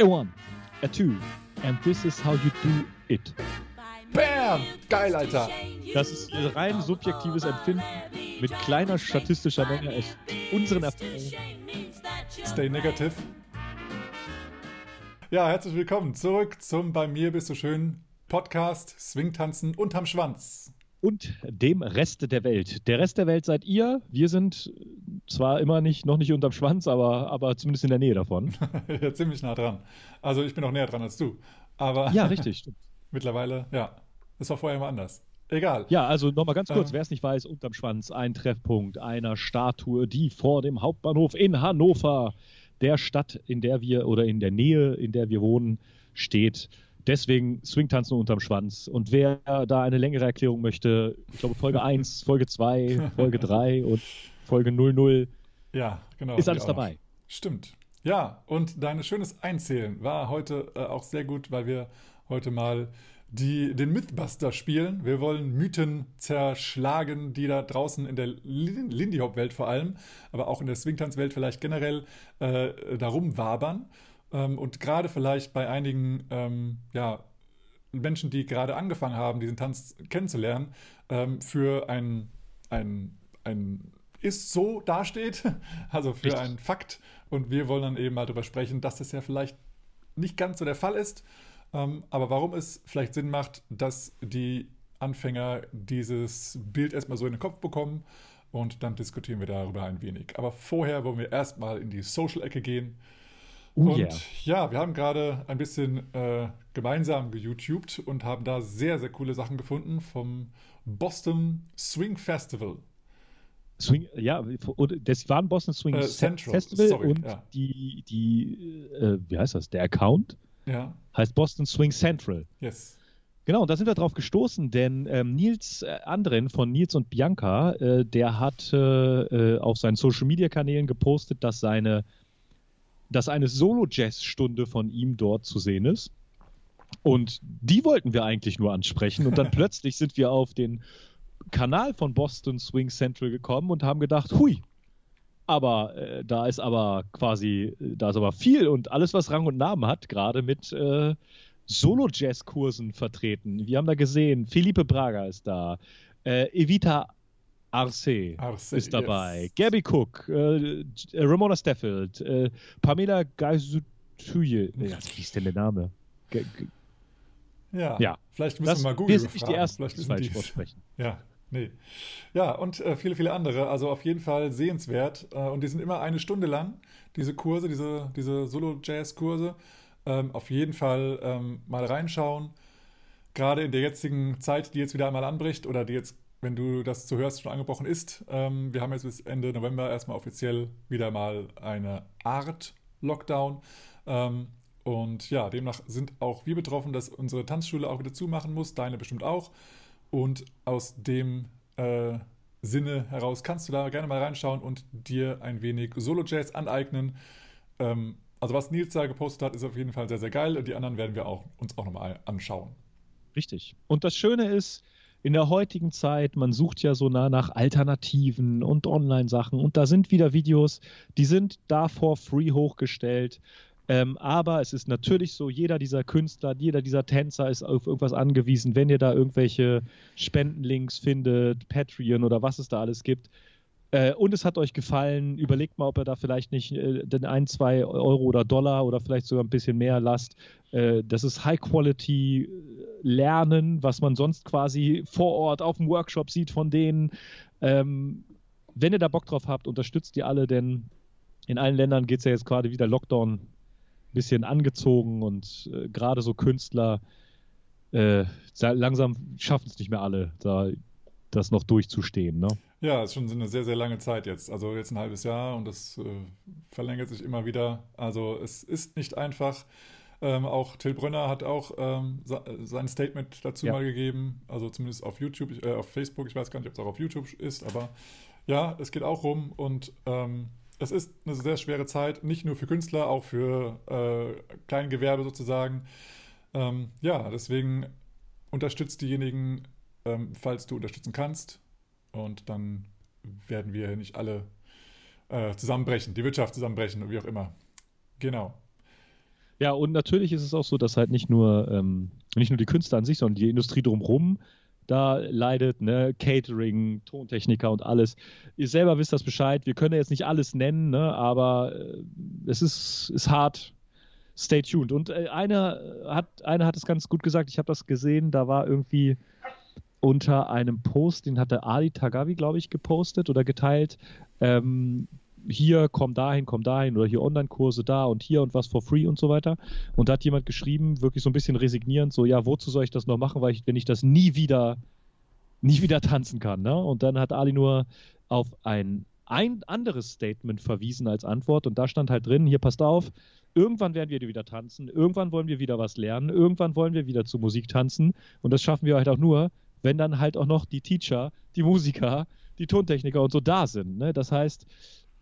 A one, a two, and this is how you do it. Bam! Geil, Alter. Das ist rein subjektives Empfinden mit kleiner statistischer Menge aus unseren Erfahrungen. Stay negative. Ja, herzlich willkommen zurück zum Bei mir bist du schön Podcast Swingtanzen unterm Schwanz. Und dem Rest der Welt. Der Rest der Welt seid ihr. Wir sind zwar immer nicht, noch nicht unterm Schwanz, aber, aber zumindest in der Nähe davon. ja, ziemlich nah dran. Also ich bin auch näher dran als du. Aber ja, richtig, stimmt. mittlerweile, ja. Das war vorher immer anders. Egal. Ja, also nochmal ganz kurz, ähm, wer es nicht weiß, unterm Schwanz ein Treffpunkt einer Statue, die vor dem Hauptbahnhof in Hannover, der Stadt, in der wir oder in der Nähe, in der wir wohnen, steht. Deswegen Swingtanzen unterm Schwanz. Und wer da eine längere Erklärung möchte, ich glaube Folge 1, Folge 2, Folge 3 und Folge 00. Ja, genau. Ist alles dabei. Stimmt. Ja, und dein schönes Einzählen war heute äh, auch sehr gut, weil wir heute mal die, den Mythbuster spielen. Wir wollen Mythen zerschlagen, die da draußen in der Lindy Hop-Welt vor allem, aber auch in der Swingtanz-Welt vielleicht generell äh, darum wabern. Ähm, und gerade vielleicht bei einigen ähm, ja, Menschen, die gerade angefangen haben, diesen Tanz kennenzulernen, ähm, für ein, ein, ein ist so dasteht, also für Richtig. einen Fakt. Und wir wollen dann eben mal darüber sprechen, dass das ja vielleicht nicht ganz so der Fall ist ähm, aber warum es vielleicht Sinn macht, dass die Anfänger dieses Bild erstmal so in den Kopf bekommen und dann diskutieren wir darüber ein wenig. Aber vorher wollen wir erstmal in die Social-Ecke gehen. Oh, und yeah. ja, wir haben gerade ein bisschen äh, gemeinsam geYouTubed und haben da sehr, sehr coole Sachen gefunden vom Boston Swing Festival. Swing, ja, das war ein Boston Swing äh, Central, Festival sorry, und ja. die, die äh, wie heißt das, der Account ja. Heißt Boston Swing Central. Yes. Genau, und da sind wir drauf gestoßen, denn ähm, Nils äh, Andren von Nils und Bianca, äh, der hat äh, auf seinen Social Media Kanälen gepostet, dass seine, dass eine Solo-Jazz-Stunde von ihm dort zu sehen ist. Und die wollten wir eigentlich nur ansprechen. Und dann plötzlich sind wir auf den Kanal von Boston Swing Central gekommen und haben gedacht, hui, aber äh, da ist aber quasi, da ist aber viel und alles, was Rang und Namen hat, gerade mit äh, Solo-Jazz-Kursen vertreten. Wir haben da gesehen, Felipe Braga ist da, äh, Evita Arce, Arce ist dabei, yes. Gabby Cook, äh, Ramona Steffield, äh, Pamela Gaisutuye. Wie ist denn der Name? G ja, ja, vielleicht müssen das, wir mal googeln. Wir sind nicht die Ersten, vielleicht die falsch aussprechen. Ja, Nee. Ja, und äh, viele, viele andere. Also auf jeden Fall sehenswert. Äh, und die sind immer eine Stunde lang, diese Kurse, diese, diese Solo-Jazz-Kurse. Ähm, auf jeden Fall ähm, mal reinschauen. Gerade in der jetzigen Zeit, die jetzt wieder einmal anbricht oder die jetzt, wenn du das zu hörst, schon angebrochen ist. Ähm, wir haben jetzt bis Ende November erstmal offiziell wieder mal eine Art Lockdown. Ähm, und ja, demnach sind auch wir betroffen, dass unsere Tanzschule auch wieder zumachen muss, deine bestimmt auch. Und aus dem äh, Sinne heraus kannst du da gerne mal reinschauen und dir ein wenig Solo-Jazz aneignen. Ähm, also was Nils da gepostet hat, ist auf jeden Fall sehr, sehr geil. Und die anderen werden wir auch, uns auch nochmal anschauen. Richtig. Und das Schöne ist, in der heutigen Zeit, man sucht ja so nah nach Alternativen und Online-Sachen und da sind wieder Videos, die sind da for free hochgestellt. Ähm, aber es ist natürlich so, jeder dieser Künstler, jeder dieser Tänzer ist auf irgendwas angewiesen. Wenn ihr da irgendwelche Spendenlinks findet, Patreon oder was es da alles gibt, äh, und es hat euch gefallen, überlegt mal, ob ihr da vielleicht nicht äh, den ein, zwei Euro oder Dollar oder vielleicht sogar ein bisschen mehr lasst. Äh, das ist High-Quality-Lernen, was man sonst quasi vor Ort auf dem Workshop sieht von denen. Ähm, wenn ihr da Bock drauf habt, unterstützt ihr alle, denn in allen Ländern geht es ja jetzt gerade wieder Lockdown bisschen angezogen und äh, gerade so Künstler äh, langsam schaffen es nicht mehr alle, da das noch durchzustehen. Ne? Ja, es ist schon eine sehr, sehr lange Zeit jetzt. Also jetzt ein halbes Jahr und das äh, verlängert sich immer wieder. Also es ist nicht einfach. Ähm, auch Till Brönner hat auch ähm, sein Statement dazu ja. mal gegeben, also zumindest auf YouTube, äh, auf Facebook, ich weiß gar nicht, ob es auch auf YouTube ist, aber ja, es geht auch rum und ähm, es ist eine sehr schwere Zeit, nicht nur für Künstler, auch für äh, Kleingewerbe sozusagen. Ähm, ja, deswegen unterstützt diejenigen, ähm, falls du unterstützen kannst. Und dann werden wir nicht alle äh, zusammenbrechen, die Wirtschaft zusammenbrechen, wie auch immer. Genau. Ja, und natürlich ist es auch so, dass halt nicht nur, ähm, nicht nur die Künstler an sich, sondern die Industrie drumherum da leidet, ne? Catering, Tontechniker und alles. Ihr selber wisst das Bescheid. Wir können jetzt nicht alles nennen, ne? aber äh, es ist, ist hart. Stay tuned. Und äh, einer hat, einer hat es ganz gut gesagt. Ich habe das gesehen. Da war irgendwie unter einem Post, den hatte Ali Tagavi, glaube ich, gepostet oder geteilt. Ähm, hier, komm dahin, komm dahin oder hier Online-Kurse da und hier und was for free und so weiter. Und da hat jemand geschrieben, wirklich so ein bisschen resignierend, so, ja, wozu soll ich das noch machen, weil ich, wenn ich das nie wieder, nie wieder tanzen kann. Ne? Und dann hat Ali nur auf ein, ein anderes Statement verwiesen als Antwort und da stand halt drin, hier passt auf, irgendwann werden wir wieder tanzen, irgendwann wollen wir wieder was lernen, irgendwann wollen wir wieder zu Musik tanzen und das schaffen wir halt auch nur, wenn dann halt auch noch die Teacher, die Musiker, die Tontechniker und so da sind. Ne? Das heißt,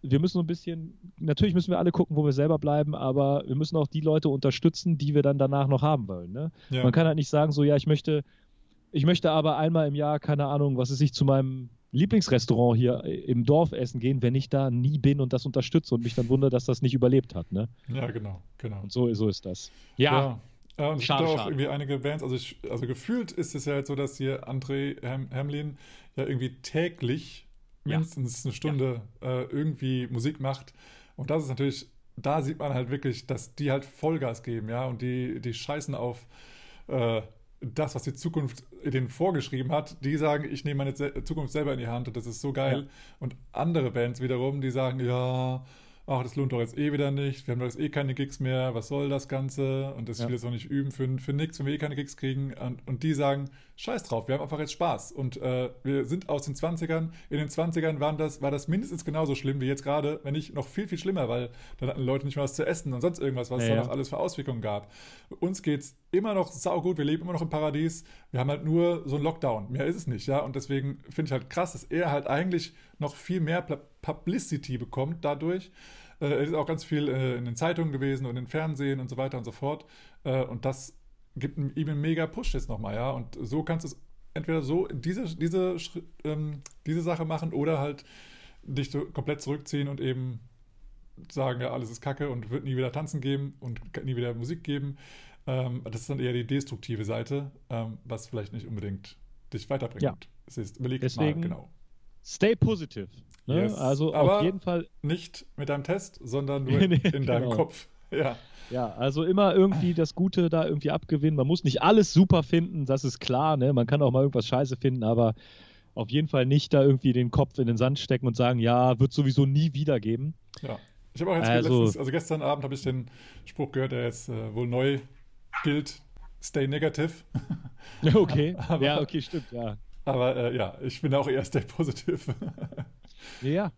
wir müssen so ein bisschen, natürlich müssen wir alle gucken, wo wir selber bleiben, aber wir müssen auch die Leute unterstützen, die wir dann danach noch haben wollen. Ne? Ja. Man kann halt nicht sagen, so, ja, ich möchte, ich möchte aber einmal im Jahr, keine Ahnung, was ist ich zu meinem Lieblingsrestaurant hier im Dorf essen gehen, wenn ich da nie bin und das unterstütze und mich dann wundere, dass das nicht überlebt hat. Ne? Ja, genau, genau. Und so, so ist das. Ja. ja. Ja, und schade, es gibt auch irgendwie einige Bands, also, ich, also gefühlt ist es ja halt so, dass hier André Ham Hamlin ja irgendwie täglich mindestens ja. eine Stunde ja. äh, irgendwie Musik macht. Und das ist natürlich, da sieht man halt wirklich, dass die halt Vollgas geben, ja, und die, die scheißen auf äh, das, was die Zukunft denen vorgeschrieben hat. Die sagen, ich nehme meine Zukunft selber in die Hand und das ist so geil. Ja. Und andere Bands wiederum, die sagen, ja, ach, das lohnt doch jetzt eh wieder nicht, wir haben doch jetzt eh keine Gigs mehr, was soll das Ganze? Und das ja. will jetzt auch nicht üben für, für nichts, wenn wir eh keine Gigs kriegen. Und, und die sagen, scheiß drauf, wir haben einfach jetzt Spaß. Und äh, wir sind aus den 20ern, in den 20ern waren das, war das mindestens genauso schlimm wie jetzt gerade, wenn nicht noch viel, viel schlimmer, weil dann hatten Leute nicht mehr was zu essen und sonst irgendwas, was ja, es da noch alles für Auswirkungen gab. Uns geht's immer noch saugut, wir leben immer noch im Paradies, wir haben halt nur so einen Lockdown, mehr ist es nicht, ja. Und deswegen finde ich halt krass, dass er halt eigentlich noch viel mehr Publicity bekommt dadurch. Äh, er ist auch ganz viel äh, in den Zeitungen gewesen und im Fernsehen und so weiter und so fort. Äh, und das gibt ihm einen mega Push jetzt nochmal, ja. Und so kannst du es entweder so diese, diese, ähm, diese Sache machen oder halt dich so komplett zurückziehen und eben sagen, ja, alles ist Kacke und wird nie wieder tanzen geben und nie wieder Musik geben. Ähm, das ist dann eher die destruktive Seite, ähm, was vielleicht nicht unbedingt dich weiterbringt. Ja. Es ist, überleg Deswegen, mal, genau. Stay positive. Ne? Yes. Also Aber auf jeden Fall. Nicht mit deinem Test, sondern nur nee, in deinem genau. Kopf. Ja. Ja, also immer irgendwie das Gute da irgendwie abgewinnen. Man muss nicht alles super finden, das ist klar. Ne? Man kann auch mal irgendwas scheiße finden, aber auf jeden Fall nicht da irgendwie den Kopf in den Sand stecken und sagen, ja, wird sowieso nie wieder geben. Ja. Ich habe auch jetzt also, letztens, also gestern Abend habe ich den Spruch gehört, der jetzt äh, wohl neu gilt. Stay negative. Okay. aber, ja, okay, stimmt, ja. Aber äh, ja, ich bin auch eher stay positive. ja.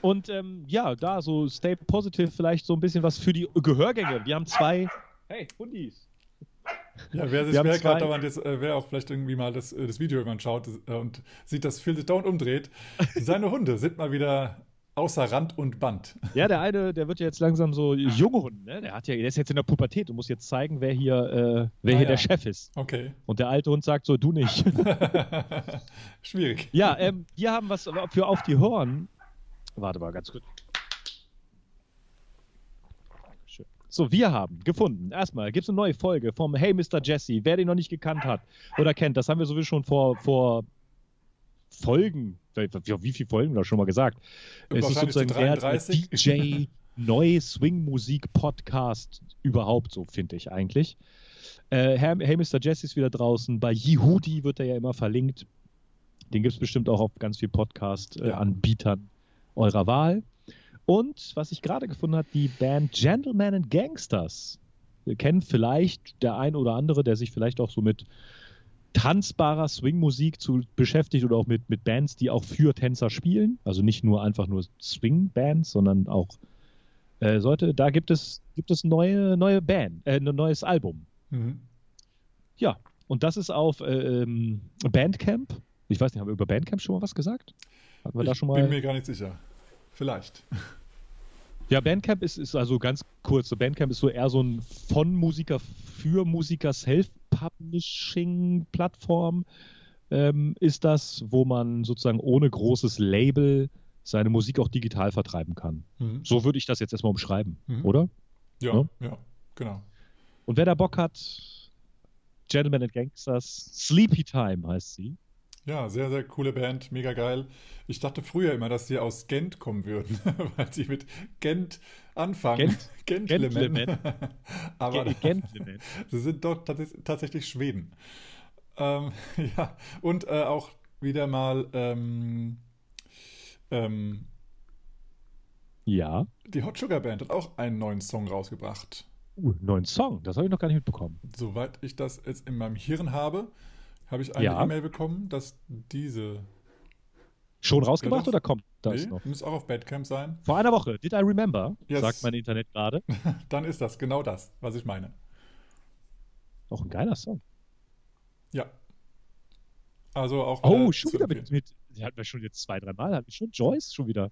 Und ähm, ja, da so stay positive, vielleicht so ein bisschen was für die Gehörgänge. Wir haben zwei. Hey, Hundis. Ja, wer sich wer gerade dauernd jetzt, äh, wer auch vielleicht irgendwie mal das, äh, das Video irgendwann schaut äh, und sieht, dass Phil sich dauernd umdreht, seine Hunde sind mal wieder außer Rand und Band. Ja, der eine, der wird ja jetzt langsam so junge Hund, ne? Der hat ja, der ist jetzt in der Pubertät und muss jetzt zeigen, wer hier, äh, wer ah, hier ja. der Chef ist. Okay. Und der alte Hund sagt so, du nicht. Schwierig. Ja, ähm, wir haben was für auf die Horn. Warte mal ganz kurz. So, wir haben gefunden. Erstmal gibt es eine neue Folge vom Hey Mr. Jesse. Wer den noch nicht gekannt hat oder kennt, das haben wir sowieso schon vor, vor Folgen, wie viele Folgen da schon mal gesagt. Es ist sozusagen der DJ Neu Swing Musik Podcast überhaupt, so finde ich eigentlich. Äh, hey Mr. Jesse ist wieder draußen. Bei Yehudi wird er ja immer verlinkt. Den gibt es bestimmt auch auf ganz vielen Podcast-Anbietern äh, eurer Wahl. Und was ich gerade gefunden habe, die Band Gentlemen and Gangsters. Ihr kennt vielleicht der ein oder andere, der sich vielleicht auch so mit tanzbarer Swing-Musik zu beschäftigt oder auch mit, mit Bands, die auch für Tänzer spielen. Also nicht nur einfach nur Swing-Bands, sondern auch äh, sollte, da gibt es, gibt es neue, neue Band, äh, ein neues Album. Mhm. Ja, und das ist auf äh, ähm, Bandcamp. Ich weiß nicht, haben wir über Bandcamp schon mal was gesagt? Hatten wir ich da schon mal... bin mir gar nicht sicher. Vielleicht. Ja, Bandcamp ist, ist also ganz kurz. So Bandcamp ist so eher so ein von Musiker für Musiker Self-Publishing-Plattform. Ähm, ist das, wo man sozusagen ohne großes Label seine Musik auch digital vertreiben kann. Mhm. So würde ich das jetzt erstmal umschreiben, mhm. oder? Ja, ja, ja, Genau. Und wer da Bock hat, Gentlemen and Gangsters, Sleepy Time heißt sie. Ja, sehr, sehr coole Band, mega geil. Ich dachte früher immer, dass sie aus Gent kommen würden, weil sie mit Gent anfangen. Gent, Gentlemen. Aber Gen- Gentlemen. sie sind doch tats tatsächlich Schweden. Ähm, ja, und äh, auch wieder mal ähm, ähm, Ja. die Hot Sugar Band hat auch einen neuen Song rausgebracht. Uh, neuen Song, das habe ich noch gar nicht mitbekommen. Soweit ich das jetzt in meinem Hirn habe, habe ich eine Ja. E-Mail bekommen, dass diese. Schon rausgebracht oder kommt das nee, noch? muss auch auf Badcamp sein. Vor einer Woche. Did I remember? Yes. Sagt mein Internet gerade. Dann ist das genau das, was ich meine. Auch ein geiler Song. Ja. Also auch. Oh, wieder schon wieder mit, mit. Die hatten wir schon jetzt zwei, drei Mal. Hatten wir schon Joyce schon wieder.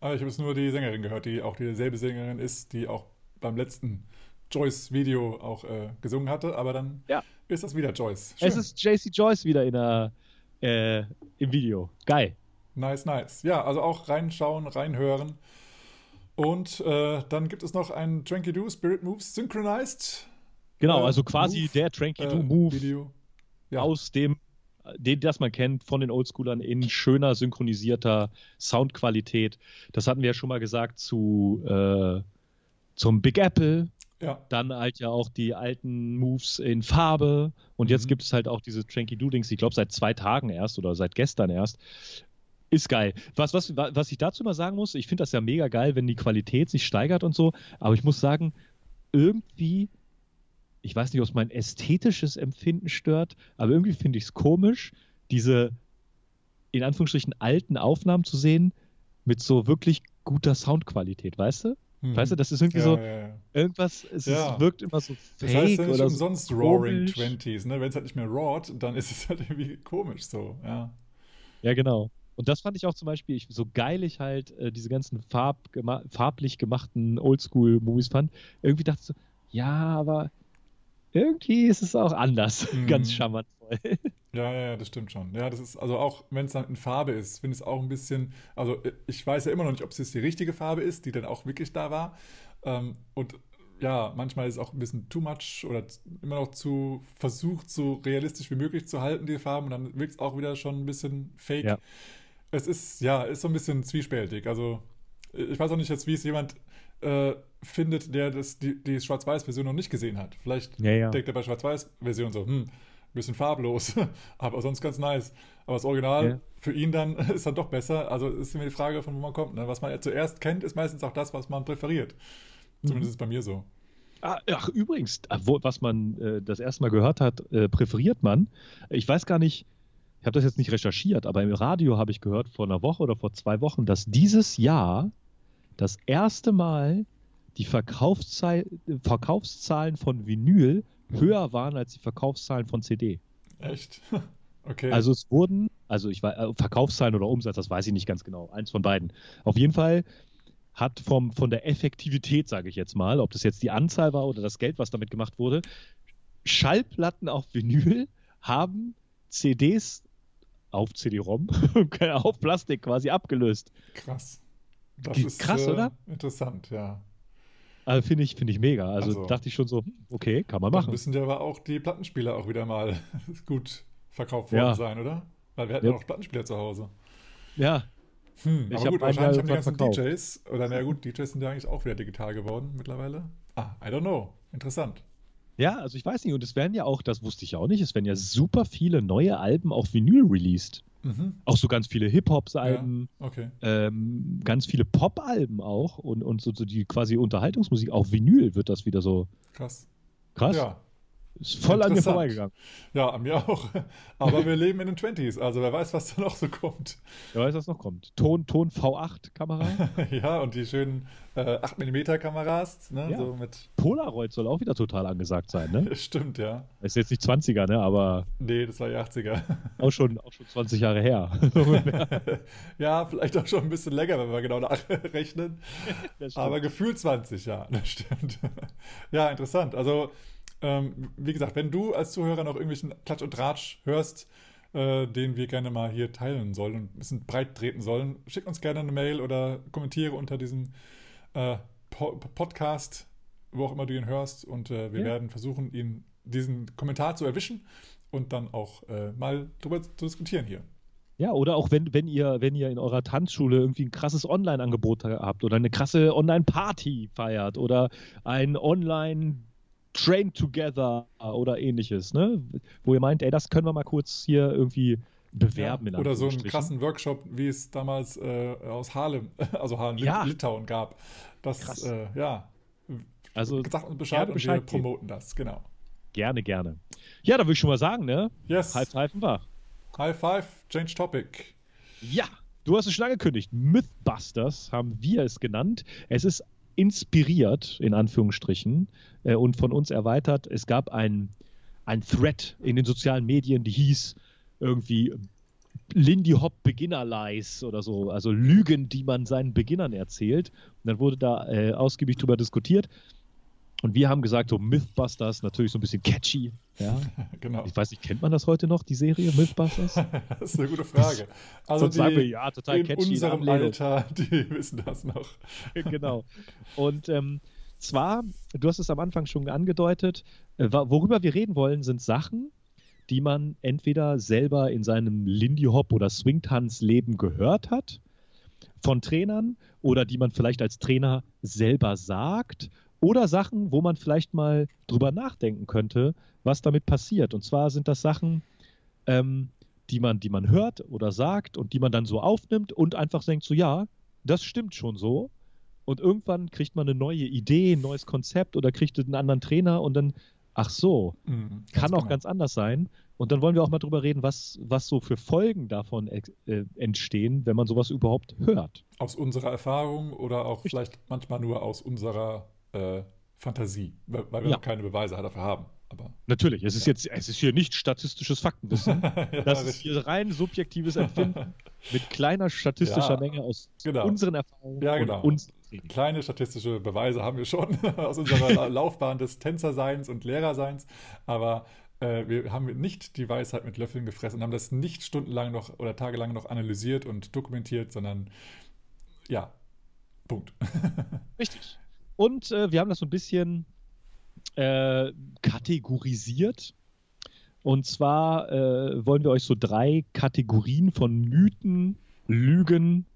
Aber ich habe jetzt nur die Sängerin gehört, die auch dieselbe Sängerin ist, die auch beim letzten Joyce-Video auch äh, gesungen hatte. Aber dann Ja. ist das wieder Joyce. Es ist JC Joyce wieder in der, äh, im Video. Geil. Nice, nice. Ja, also auch reinschauen, reinhören. Und äh, dann gibt es noch ein Tranky Do Spirit Moves Synchronized. Genau, Äh, also quasi Move, der Tranky äh, Do Move Video. Ja. aus dem, den, das man kennt von den Oldschoolern in schöner, synchronisierter Soundqualität. Das hatten wir ja schon mal gesagt zu, äh, zum Big Apple. Ja, Dann halt ja auch die alten Moves in Farbe. Und jetzt Mhm. gibt es halt auch diese Tranky Do-Dings, ich glaube seit zwei Tagen erst oder seit gestern erst. Ist geil. Was, was, was ich dazu mal sagen muss, ich finde das ja mega geil, wenn die Qualität sich steigert und so. Aber ich muss sagen, irgendwie, ich weiß nicht, ob es mein ästhetisches Empfinden stört, aber irgendwie finde ich es komisch, diese in Anführungsstrichen alten Aufnahmen zu sehen mit so wirklich guter Soundqualität, weißt du? Mhm. Weißt du, das ist irgendwie ja, so, ja, ja. irgendwas, es Ja. ist, wirkt immer so Das fake heißt ja nicht oder so umsonst Roaring komisch. Twenties, ne? Wenn es halt nicht mehr roared, dann ist es halt irgendwie komisch so, ja. Ja, genau. Und das fand ich auch zum Beispiel, ich, so geil ich halt äh, diese ganzen Farb gema farblich gemachten Oldschool-Movies fand, irgendwie dachte ich so, ja, aber irgendwie ist es auch anders, Mhm. ganz charmantvoll. Ja, ja, ja, das stimmt schon. Ja, das ist, also auch wenn es dann in Farbe ist, finde ich es auch ein bisschen, also äh, ich weiß ja immer noch nicht, ob es jetzt die richtige Farbe ist, die dann auch wirklich da war. Ähm, und ja, manchmal ist es auch ein bisschen too much oder immer noch zu versucht, so realistisch wie möglich zu halten, die Farben. Und dann wirkt es auch wieder schon ein bisschen fake. Ja. Es ist, ja, ist so ein bisschen zwiespältig. Also äh, ich weiß auch nicht jetzt, wie es jemand äh, findet, der das, die, die Schwarz-Weiß-Version noch nicht gesehen hat. Vielleicht Ja, ja. denkt er bei Schwarz-Weiß-Version so, hm, bisschen farblos, aber sonst ganz nice. Aber das Original Ja. für ihn dann ist dann doch besser. Also ist immer die Frage, von wo man kommt. Ne? Was man zuerst kennt, ist meistens auch das, was man präferiert. Zumindest ist es bei mir so. Ah, Ach, übrigens, ah, was man äh, das erste Mal gehört hat, äh, präferiert man. Ich weiß gar nicht, ich habe das jetzt nicht recherchiert, aber im Radio habe ich gehört vor einer Woche oder vor zwei Wochen, dass dieses Jahr das erste Mal die Verkaufszei Verkaufszahlen von Vinyl höher waren als die Verkaufszahlen von CD. Echt? Okay. Also es wurden, also ich weiß, äh, Verkaufszahlen oder Umsatz, das weiß ich nicht ganz genau, eins von beiden. Auf jeden Fall hat vom, von der Effektivität, sage ich jetzt mal, ob das jetzt die Anzahl war oder das Geld, was damit gemacht wurde, Schallplatten auf Vinyl haben CDs auf CD-ROM, auf Plastik quasi abgelöst. krass. Das ist krass, äh, oder? Interessant, ja. Also finde ich, finde ich mega. Also, Also- dachte ich schon so, hm, okay, kann man Dann machen. müssen ja aber auch die Plattenspieler auch wieder mal gut verkauft Ja. worden sein, oder? Weil wir hatten Ja. ja noch Plattenspieler zu Hause. Ja, Hm, Ich aber gut, wahrscheinlich haben die ganzen verkauft. DJs, oder naja gut, DJs sind ja eigentlich auch wieder digital geworden mittlerweile. Ah, I don't know. Interessant. ja, also ich weiß nicht. Und es werden ja auch, das wusste ich ja auch nicht, es werden ja super viele neue Alben auf Vinyl released. Mhm. Auch so ganz viele Hip-Hops-Alben, Okay. ähm, ganz viele Pop-Alben auch und, und so, so die quasi Unterhaltungsmusik. Auf Vinyl wird das wieder so Krass. krass. Ja. Ist voll an mir vorbeigegangen. Ja, an mir auch. Aber wir leben in den 20s, also wer weiß, was da noch so kommt. Wer weiß, was noch kommt. Ton, Ton V8-Kamera. ja, und die schönen äh, 8mm Kameras, ne? Ja. So mit. Polaroid soll auch wieder total angesagt sein, ne? Stimmt, ja. Ist jetzt nicht 20er, ne? Aber Nee, das war die 80er. auch schon, auch schon 20 Jahre her. ja, vielleicht auch schon ein bisschen länger, wenn wir genau nachrechnen. Aber gefühlt 20, ja, das stimmt. ja, interessant. Also, ähm, wie gesagt, wenn du als Zuhörer noch irgendwelchen Klatsch und Tratsch hörst, äh, den wir gerne mal hier teilen sollen und ein bisschen breit treten sollen, schick uns gerne eine Mail oder kommentiere unter diesem äh, po Podcast wo auch immer du ihn hörst. Und äh, wir ja. werden versuchen, ihn diesen Kommentar zu erwischen und dann auch äh, mal darüber zu diskutieren hier. Ja, oder auch wenn, wenn ihr, wenn ihr in eurer Tanzschule irgendwie ein krasses Online-Angebot habt oder eine krasse Online-Party feiert oder ein Online- Train Together oder ähnliches, ne? Wo ihr meint, ey, das können wir mal kurz hier irgendwie bewerben. Ja, oder so einen krassen Workshop, wie es damals äh, aus Harlem, also Harlem, ja. Litauen gab. Das, Krass. Äh, ja. Also, sagt uns Bescheid und Bescheid wir promoten das, genau. Gerne, gerne. Ja, da würde ich schon mal sagen, ne? Yes. High five war. High five, change topic. Ja, du hast es schon angekündigt. Mythbusters haben wir es genannt. Es ist inspiriert, in Anführungsstrichen, äh, und von uns erweitert. Es gab ein, Thread in den sozialen Medien, die hieß irgendwie Lindy Hop Beginner Lies oder so, also Lügen, die man seinen Beginnern erzählt. Und dann wurde da äh, ausgiebig drüber diskutiert. Und wir haben gesagt, so Mythbusters, natürlich so ein bisschen catchy. Ja? genau. Ich weiß nicht, kennt man das heute noch, die Serie Mythbusters? das ist eine gute Frage. Also die, sagen wir, ja, total in catchy. In unserem Alter, die wissen das noch. genau. Und ähm, zwar, du hast es am Anfang schon angedeutet, äh, worüber wir reden wollen, sind Sachen, die man entweder selber in seinem Lindy Hop oder Swingtanz-Leben gehört hat von Trainern oder die man vielleicht als Trainer selber sagt oder Sachen, wo man vielleicht mal drüber nachdenken könnte, was damit passiert. Und zwar sind das Sachen, ähm, die, man, die man hört oder sagt und die man dann so aufnimmt und einfach denkt, so ja, das stimmt schon so. Und irgendwann kriegt man eine neue Idee, ein neues Konzept oder kriegt einen anderen Trainer und dann, ach so, mhm, kann auch genau. ganz anders sein. Und dann wollen wir auch mal drüber reden, was, was so für Folgen davon äh, entstehen, wenn man sowas überhaupt hört. Aus unserer Erfahrung oder auch vielleicht manchmal nur aus unserer äh, Fantasie, weil, wir ja. keine Beweise dafür haben. Aber, Natürlich, es ist ja. jetzt, es ist hier nicht statistisches Faktenwissen. ja, das ist hier rein subjektives Empfinden mit kleiner statistischer ja, Menge aus genau. unseren Erfahrungen ja, genau. und. Kleine statistische Beweise haben wir schon aus unserer Laufbahn des Tänzerseins und Lehrerseins, aber äh, wir haben nicht die Weisheit mit Löffeln gefressen und haben das nicht stundenlang noch oder tagelang noch analysiert und dokumentiert, sondern ja, Punkt. Richtig. Und äh, wir haben das so ein bisschen äh, kategorisiert. Und zwar äh, wollen wir euch so drei Kategorien von Mythen, Lügen,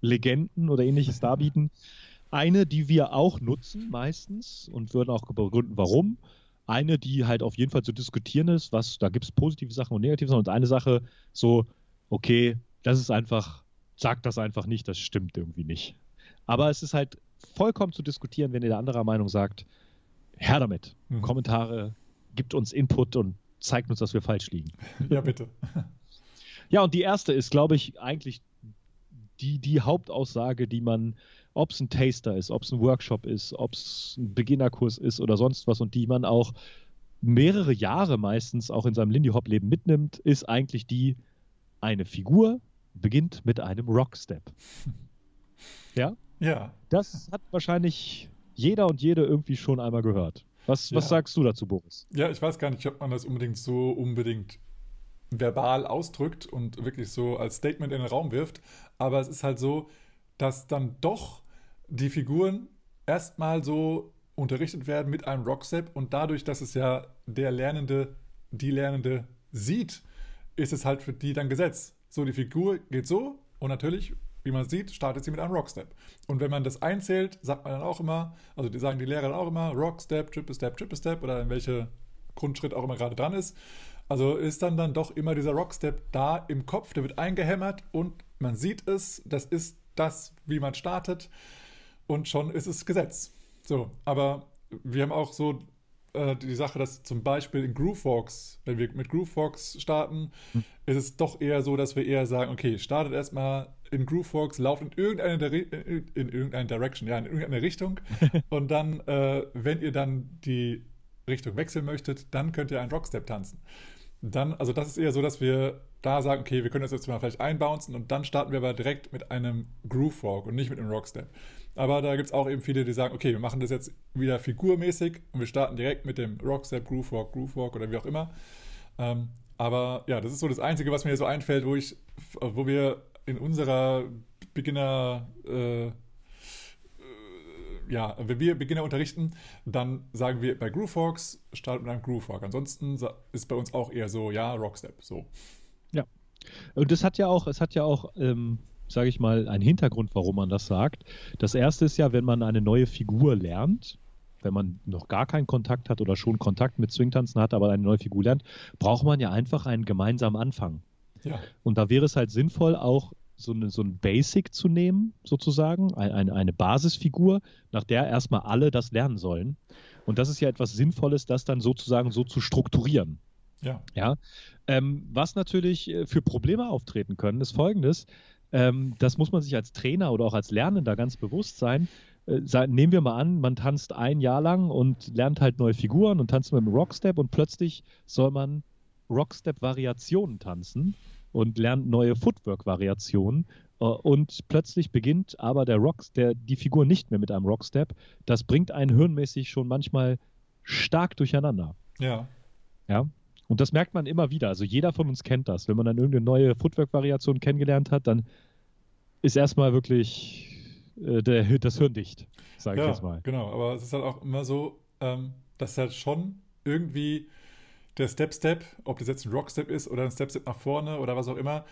Legenden oder ähnliches darbieten. Eine, die wir auch nutzen meistens und würden auch begründen, warum. Eine, die halt auf jeden Fall zu diskutieren ist, was, da gibt es positive Sachen und negative Sachen. Und eine Sache, so, okay, das ist einfach, sagt das einfach nicht, das stimmt irgendwie nicht. Aber es ist halt vollkommen zu diskutieren, wenn ihr der anderer Meinung sagt, her damit. Mhm. Kommentare, gibt uns Input und zeigt uns, dass wir falsch liegen. Ja, bitte. ja, und die erste ist, glaube ich, eigentlich die, die Hauptaussage, die man, ob es ein Taster ist, ob es ein Workshop ist, ob es ein Beginnerkurs ist oder sonst was und die man auch mehrere Jahre meistens auch in seinem Lindy Hop Leben mitnimmt, ist eigentlich die, eine Figur beginnt mit einem Rockstep. Ja? Ja. Das hat wahrscheinlich jeder und jede irgendwie schon einmal gehört. Was, ja. was sagst du dazu, Boris? Ja, ich weiß gar nicht, ob man das unbedingt so unbedingt verbal ausdrückt und wirklich so als Statement in den Raum wirft. Aber es ist halt so, dass dann doch die Figuren erstmal so unterrichtet werden mit einem Rockstep und dadurch, dass es ja der Lernende, die Lernende sieht, ist es halt für die dann Gesetz. So, die Figur geht so und natürlich wie man sieht, startet sie mit einem Rockstep. Und wenn man das einzählt, sagt man dann auch immer, also die sagen die Lehrer dann auch immer, Rockstep, Triple Step, Triple Step oder in welche Grundschritt auch immer gerade dran ist. Also ist dann dann doch immer dieser Rockstep da im Kopf, der wird eingehämmert und man sieht es, das ist das, wie man startet und schon ist es Gesetz. So, aber wir haben auch so äh, die Sache, dass zum Beispiel in GrooveFox, wenn wir mit GrooveFox starten, hm. ist es doch eher so, dass wir eher sagen, okay, startet erstmal in GrooveFox, lauft in irgendeine, in irgendeine Direction, ja, in irgendeine Richtung. und dann, äh, wenn ihr dann die Richtung wechseln möchtet, dann könnt ihr einen Rockstep tanzen. Dann, also das ist eher so, dass wir da sagen, okay, wir können das jetzt mal vielleicht einbouncen und dann starten wir aber direkt mit einem Groove Walk und nicht mit einem Rockstep. Aber da gibt es auch eben viele, die sagen, okay, wir machen das jetzt wieder figurmäßig und wir starten direkt mit dem Rockstep, Groove Walk, Groove Walk oder wie auch immer. Ähm, aber ja, das ist so das Einzige, was mir so einfällt, wo ich, wo wir in unserer Beginner äh, ja, wenn wir Beginner unterrichten, dann sagen wir bei Grooveforks, startet mit einem Groovefork. Ansonsten ist bei uns auch eher so, ja, Rockstep, so. Ja. Und das hat ja auch, es hat ja auch, ähm, sage ich mal, einen Hintergrund, warum man das sagt. Das erste ist ja, wenn man eine neue Figur lernt, wenn man noch gar keinen Kontakt hat oder schon Kontakt mit Swingtanzen hat, aber eine neue Figur lernt, braucht man ja einfach einen gemeinsamen Anfang. Ja. Und da wäre es halt sinnvoll, auch so, eine, so ein Basic zu nehmen, sozusagen, ein, eine, eine Basisfigur, nach der erstmal alle das lernen sollen. Und das ist ja etwas Sinnvolles, das dann sozusagen so zu strukturieren. Ja. ja? Ähm, was natürlich äh, für Probleme auftreten können, ist folgendes. Ähm, das muss man sich als Trainer oder auch als Lernender ganz bewusst sein. Äh, nehmen wir mal an, man tanzt ein Jahr lang und lernt halt neue Figuren und tanzt mit dem Rockstep und plötzlich soll man Rockstep-Variationen tanzen und lernt neue Footwork-Variationen. Äh, und plötzlich beginnt aber der Rock, der, die Figur nicht mehr mit einem Rockstep. Das bringt einen hirnmäßig schon manchmal stark durcheinander. Ja. Ja. Und das merkt man immer wieder. Also jeder von uns kennt das. Wenn man dann irgendeine neue Footwork-Variation kennengelernt hat, dann ist erstmal wirklich äh, der, das Hirn dicht, sage ja, ich jetzt mal. Genau, aber es ist halt auch immer so, ähm, dass halt schon irgendwie der Step-Step, ob das jetzt ein Rock-Step ist oder ein Step-Step nach vorne oder was auch immer,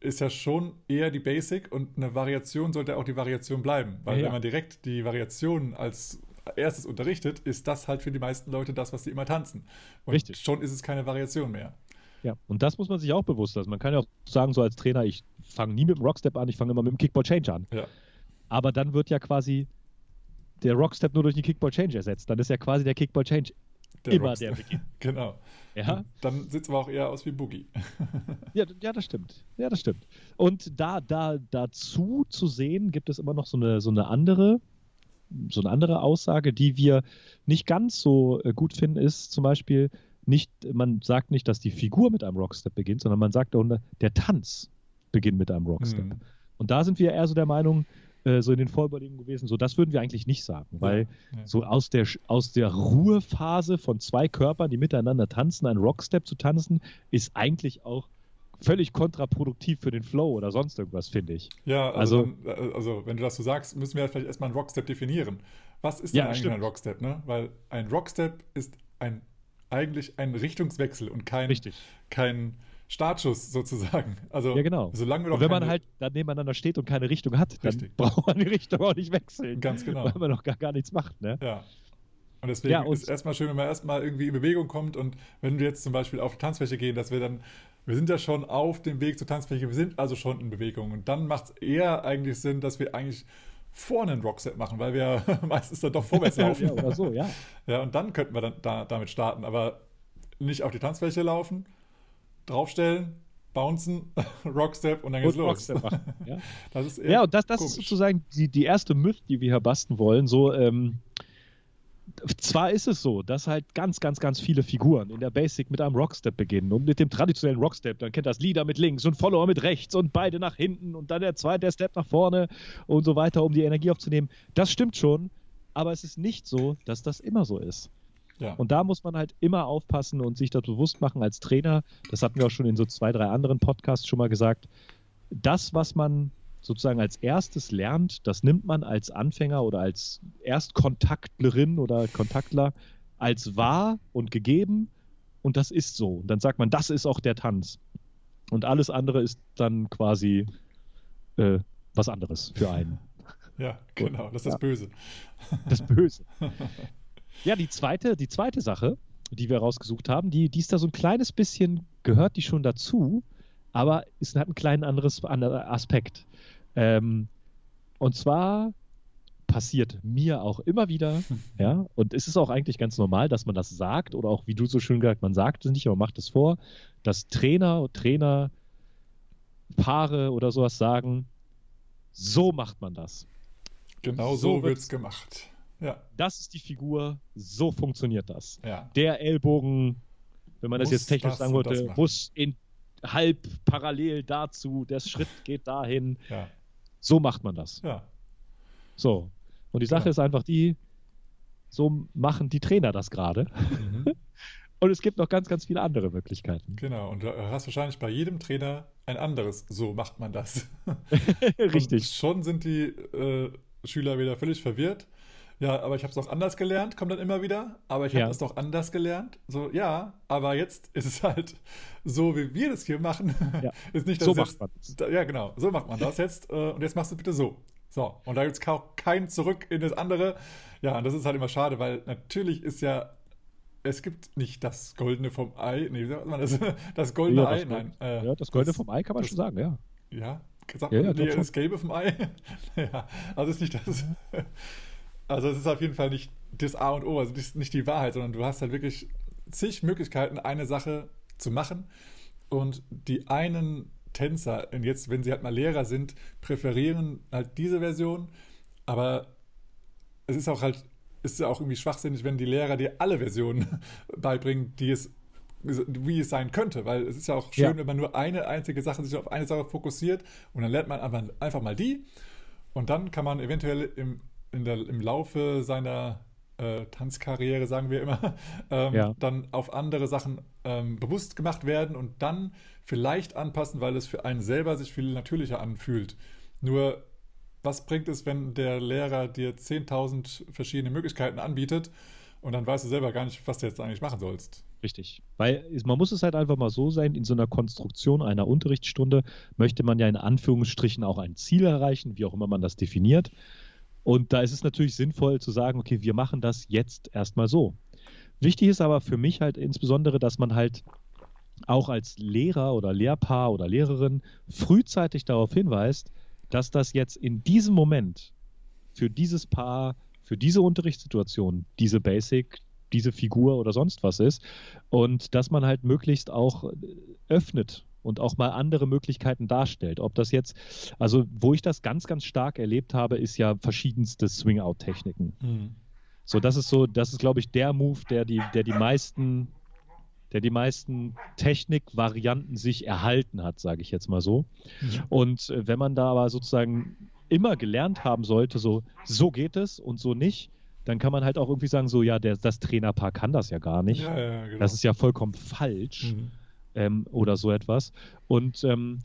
ist ja schon eher die Basic und eine Variation sollte auch die Variation bleiben. Weil ja. wenn man direkt die Variation als erstes unterrichtet, ist das halt für die meisten Leute das, was sie immer tanzen. Und Richtig. schon ist es keine Variation mehr. Ja, und das muss man sich auch bewusst lassen. Man kann ja auch sagen, so als Trainer, ich fange nie mit dem Rockstep an, ich fange immer mit dem Kickball Change an. Ja. Aber dann wird ja quasi der Rockstep nur durch den Kickball Change ersetzt. Dann ist ja quasi der Kickball Change der immer Rockstep. der Beginn. genau. Ja. Dann sieht es aber auch eher aus wie Boogie. ja, ja, das stimmt. Ja, das stimmt. Und da, da, dazu zu sehen, gibt es immer noch so eine, so eine andere, so eine andere Aussage, die wir nicht ganz so äh, gut finden, ist zum Beispiel nicht, man sagt nicht, dass die Figur mit einem Rockstep beginnt, sondern man sagt, der Tanz beginnt mit einem Rockstep. Mhm. Und da sind wir eher so der Meinung, äh, so in den Vorüberlegungen gewesen. So, das würden wir eigentlich nicht sagen, weil ja, ja. so aus der, aus der Ruhephase von zwei Körpern, die miteinander tanzen, ein Rockstep zu tanzen, ist eigentlich auch völlig kontraproduktiv für den Flow oder sonst irgendwas, finde ich. Ja, also, also, dann, äh, also, wenn du das so sagst, müssen wir vielleicht erstmal einen Rockstep definieren. Was ist denn ja, eigentlich stimmt. ein Rockstep? Ne? Weil ein Rockstep ist ein, eigentlich ein Richtungswechsel und kein, Richtig. kein Startschuss sozusagen. Also, ja, genau. Solange wir doch wenn man halt da nebeneinander steht und keine Richtung hat, dann Richtig. braucht man die Richtung auch nicht wechseln. Ganz genau. Weil man noch gar, gar nichts macht, ne? Ja. Und deswegen ja, und ist es erstmal schön, wenn man erstmal irgendwie in Bewegung kommt und wenn wir jetzt zum Beispiel auf die Tanzfläche gehen, dass wir dann, wir sind ja schon auf dem Weg zur Tanzfläche, wir sind also schon in Bewegung. Und dann macht es eher eigentlich Sinn, dass wir eigentlich vorne ein Rockset machen, weil wir meistens dann doch vorwärts laufen. ja, oder so, ja. Ja, und dann könnten wir dann da, damit starten, aber nicht auf die Tanzfläche laufen, draufstellen, bouncen, Rockstep und dann geht's und los. Machen, ja? Das ist ja, und das, das ist sozusagen die, die erste Myth, die wir hier basteln wollen. So, ähm, zwar ist es so, dass halt ganz, ganz, ganz viele Figuren in der Basic mit einem Rockstep beginnen und mit dem traditionellen Rockstep, dann kennt das Leader mit links und Follower mit rechts und beide nach hinten und dann der zweite der Step nach vorne und so weiter, um die Energie aufzunehmen. Das stimmt schon, aber es ist nicht so, dass das immer so ist. Ja. Und da muss man halt immer aufpassen und sich das bewusst machen als Trainer. Das hatten wir auch schon in so zwei, drei anderen Podcasts schon mal gesagt. Das, was man sozusagen als erstes lernt, das nimmt man als Anfänger oder als Erstkontaktlerin oder Kontaktler als wahr und gegeben und das ist so. Und dann sagt man, das ist auch der Tanz. Und alles andere ist dann quasi äh, was anderes für einen. Ja, genau, das ist das Böse. Das Böse. Ja, die zweite, die zweite Sache, die wir rausgesucht haben, die, die ist da so ein kleines bisschen, gehört die schon dazu, aber es hat einen kleinen anderes Aspekt. Ähm, und zwar passiert mir auch immer wieder, ja, und es ist auch eigentlich ganz normal, dass man das sagt, oder auch wie du so schön gesagt, man sagt es nicht, aber macht es vor, dass Trainer, Trainer, Paare oder sowas sagen, so macht man das. Genau so, so wird es gemacht. Ja. Das ist die Figur, so funktioniert das. Ja. Der Ellbogen, wenn man muss das jetzt technisch sagen wollte, muss in halb parallel dazu, der Schritt geht dahin. Ja. So macht man das. Ja. So. Und die Sache ist einfach die, so machen die Trainer das gerade. Mhm. Und es gibt noch ganz, ganz viele andere Möglichkeiten. Genau, und du hast wahrscheinlich bei jedem Trainer ein anderes, so macht man das. Richtig. Und schon sind die äh, Schüler wieder völlig verwirrt ja, aber ich habe es auch anders gelernt, kommt dann immer wieder. Aber ich habe Ja. es doch anders gelernt. So, ja, aber jetzt ist es halt so, wie wir das hier machen. Ja. ist nicht, So jetzt, macht man das. Da, ja, genau, so macht man das jetzt. Äh, und jetzt machst du bitte so. So, und da gibt es auch kein Zurück in das andere. Ja, und das ist halt immer schade, weil natürlich ist ja, es gibt nicht das Goldene vom Ei. Nee, wie sagt man das? Das Goldene Ja, Ei, das nein. äh, ja, das Goldene das- vom Ei kann man das- schon sagen, ja. ja, gesagt Ja, man, ja, nee, das Gelbe vom Ei. ja, also ist nicht das. Also es ist auf jeden Fall nicht das A und O, also nicht die Wahrheit, sondern du hast halt wirklich zig Möglichkeiten, eine Sache zu machen. Und die einen Tänzer, und jetzt, wenn sie halt mal Lehrer sind, präferieren halt diese Version, aber es ist auch halt, ist ja auch irgendwie schwachsinnig, wenn die Lehrer dir alle Versionen beibringen, die es, wie es sein könnte, weil es ist ja auch schön, Ja. wenn man nur eine einzige Sache sich auf eine Sache fokussiert und dann lernt man einfach, einfach mal die und dann kann man eventuell im, der, im Laufe seiner äh, Tanzkarriere, sagen wir immer, ähm, Ja. dann auf andere Sachen ähm, bewusst gemacht werden und dann vielleicht anpassen, weil es für einen selber sich viel natürlicher anfühlt. Nur, was bringt es, wenn der Lehrer dir 10.000 verschiedene Möglichkeiten anbietet und dann weißt du selber gar nicht, was du jetzt eigentlich machen sollst? Richtig. Weil man muss es halt einfach mal so sein, in so einer Konstruktion einer Unterrichtsstunde möchte man ja in Anführungsstrichen auch ein Ziel erreichen, wie auch immer man das definiert. Und da ist es natürlich sinnvoll zu sagen, okay, wir machen das jetzt erstmal so. Wichtig ist aber für mich halt insbesondere, dass man halt auch als Lehrer oder Lehrpaar oder Lehrerin frühzeitig darauf hinweist, dass das jetzt in diesem Moment für dieses Paar, für diese Unterrichtssituation, diese Basic, diese Figur oder sonst was ist und dass man halt möglichst auch äh, öffnet und auch mal andere Möglichkeiten darstellt. Ob das jetzt, also wo ich das ganz, ganz stark erlebt habe, ist ja verschiedenste Swing-Out-Techniken. So, das ist so, das ist, glaube ich, der Move, der die, der die meisten, der die meisten Technikvarianten sich erhalten hat, sage ich jetzt mal so. Mhm. Und äh, wenn man da aber sozusagen immer gelernt haben sollte, so, so geht es und so nicht, dann kann man halt auch irgendwie sagen, so, ja, der, das Trainerpaar kann das ja gar nicht. Ja, ja, genau. Das ist ja vollkommen falsch Mhm. Ähm, oder so etwas. Und ähm,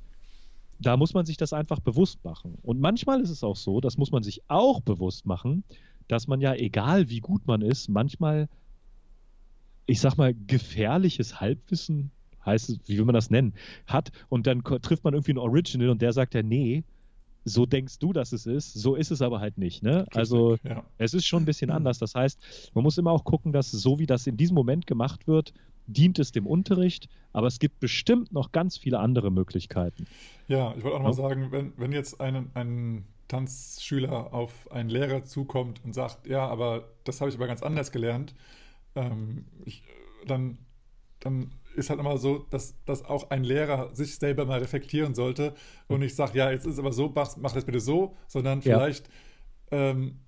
da muss man sich das einfach bewusst machen. Und manchmal ist es auch so, das muss man sich auch bewusst machen, dass man ja, egal wie gut man ist, manchmal, ich sag mal, gefährliches Halbwissen, heißt es, wie will man das nennen, hat. Und dann trifft man irgendwie einen Original und der sagt ja, nee, so denkst du, dass es ist, so ist es aber halt nicht. Ne? Also ja. es ist schon ein bisschen Mhm. anders. Das heißt, man muss immer auch gucken, dass so wie das in diesem Moment gemacht wird, dient es dem Unterricht, aber es gibt bestimmt noch ganz viele andere Möglichkeiten. Ja, ich wollte auch noch mal Ja. sagen, wenn, wenn jetzt ein, ein Tanzschüler auf einen Lehrer zukommt und sagt, ja, aber das habe ich aber ganz anders gelernt, ähm, ich, dann, dann ist halt immer so, dass, dass auch ein Lehrer sich selber mal reflektieren sollte und nicht sagt, ja, jetzt ist es aber so, mach, mach das bitte so, sondern Ja. vielleicht ähm,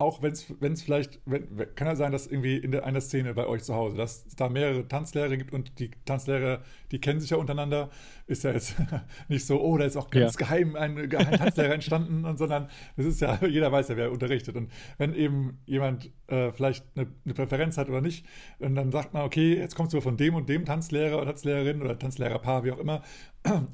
auch wenn es vielleicht, wenn, kann ja sein, dass irgendwie in der, einer Szene bei euch zu Hause, dass es da mehrere Tanzlehrer gibt und die Tanzlehrer, die kennen sich ja untereinander, ist ja jetzt nicht so, oh, da ist auch ganz Ja. geheim ein, ein Tanzlehrer entstanden, und, sondern es ist ja, jeder weiß ja, wer unterrichtet. Und wenn eben jemand äh, vielleicht eine, eine Präferenz hat oder nicht, und dann sagt man, okay, jetzt kommst du von dem und dem Tanzlehrer oder Tanzlehrerin oder Tanzlehrerpaar, wie auch immer,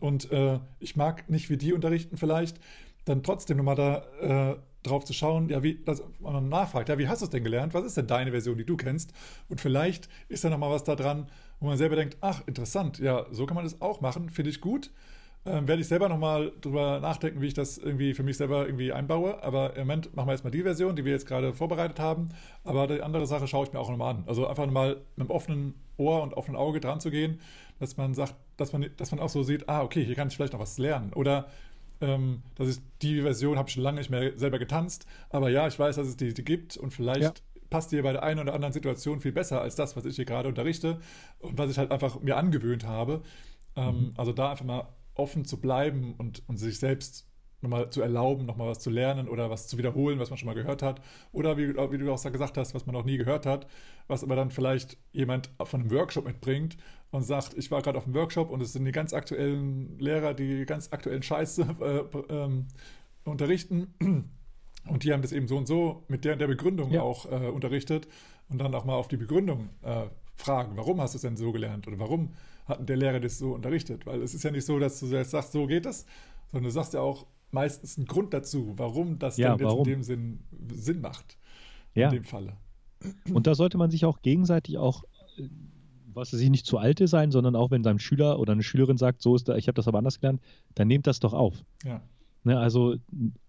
und äh, ich mag nicht, wie die unterrichten vielleicht, dann trotzdem nochmal da äh, drauf zu schauen, ja, wie, dass man nachfragt, ja, wie hast du es denn gelernt? Was ist denn deine Version, die du kennst? Und vielleicht ist da nochmal was da dran, wo man selber denkt, ach, interessant, ja, so kann man das auch machen, finde ich gut. Ähm, werde ich selber nochmal drüber nachdenken, wie ich das irgendwie für mich selber irgendwie einbaue. Aber im Moment machen wir erstmal die Version, die wir jetzt gerade vorbereitet haben. Aber die andere Sache schaue ich mir auch nochmal an. Also einfach nochmal mit einem offenen Ohr und offenen Auge dran zu gehen, dass man sagt, dass man, dass man auch so sieht, ah, okay, hier kann ich vielleicht noch was lernen. Oder ähm, das ist die Version, habe ich schon lange nicht mehr selber getanzt, aber ja, ich weiß, dass es die, die gibt und vielleicht Ja. passt die bei der einen oder anderen Situation viel besser als das, was ich hier gerade unterrichte und was ich halt einfach mir angewöhnt habe. Ähm, Mhm. Also da einfach mal offen zu bleiben und, und sich selbst nochmal zu erlauben, nochmal was zu lernen oder was zu wiederholen, was man schon mal gehört hat. Oder wie, wie du auch gesagt hast, was man noch nie gehört hat, was aber dann vielleicht jemand von einem Workshop mitbringt und sagt, ich war gerade auf einem Workshop und es sind die ganz aktuellen Lehrer, die ganz aktuellen Scheiße äh, ähm, unterrichten. Und die haben das eben so und so mit der und der Begründung Ja. auch äh, unterrichtet und dann auch mal auf die Begründung äh, fragen, warum hast du es denn so gelernt oder warum hat der Lehrer das so unterrichtet? Weil es ist ja nicht so, dass du jetzt sagst, so geht es, sondern du sagst ja auch meistens einen Grund dazu, warum das Ja, denn jetzt warum? in dem Sinn Sinn macht. Ja. In dem Falle. Und da sollte man sich auch gegenseitig auch, äh, was ich, nicht zu alte sein, sondern auch wenn sein Schüler oder eine Schülerin sagt, so ist da, ich habe das aber anders gelernt, dann nehmt das doch auf. Ja. Ne, also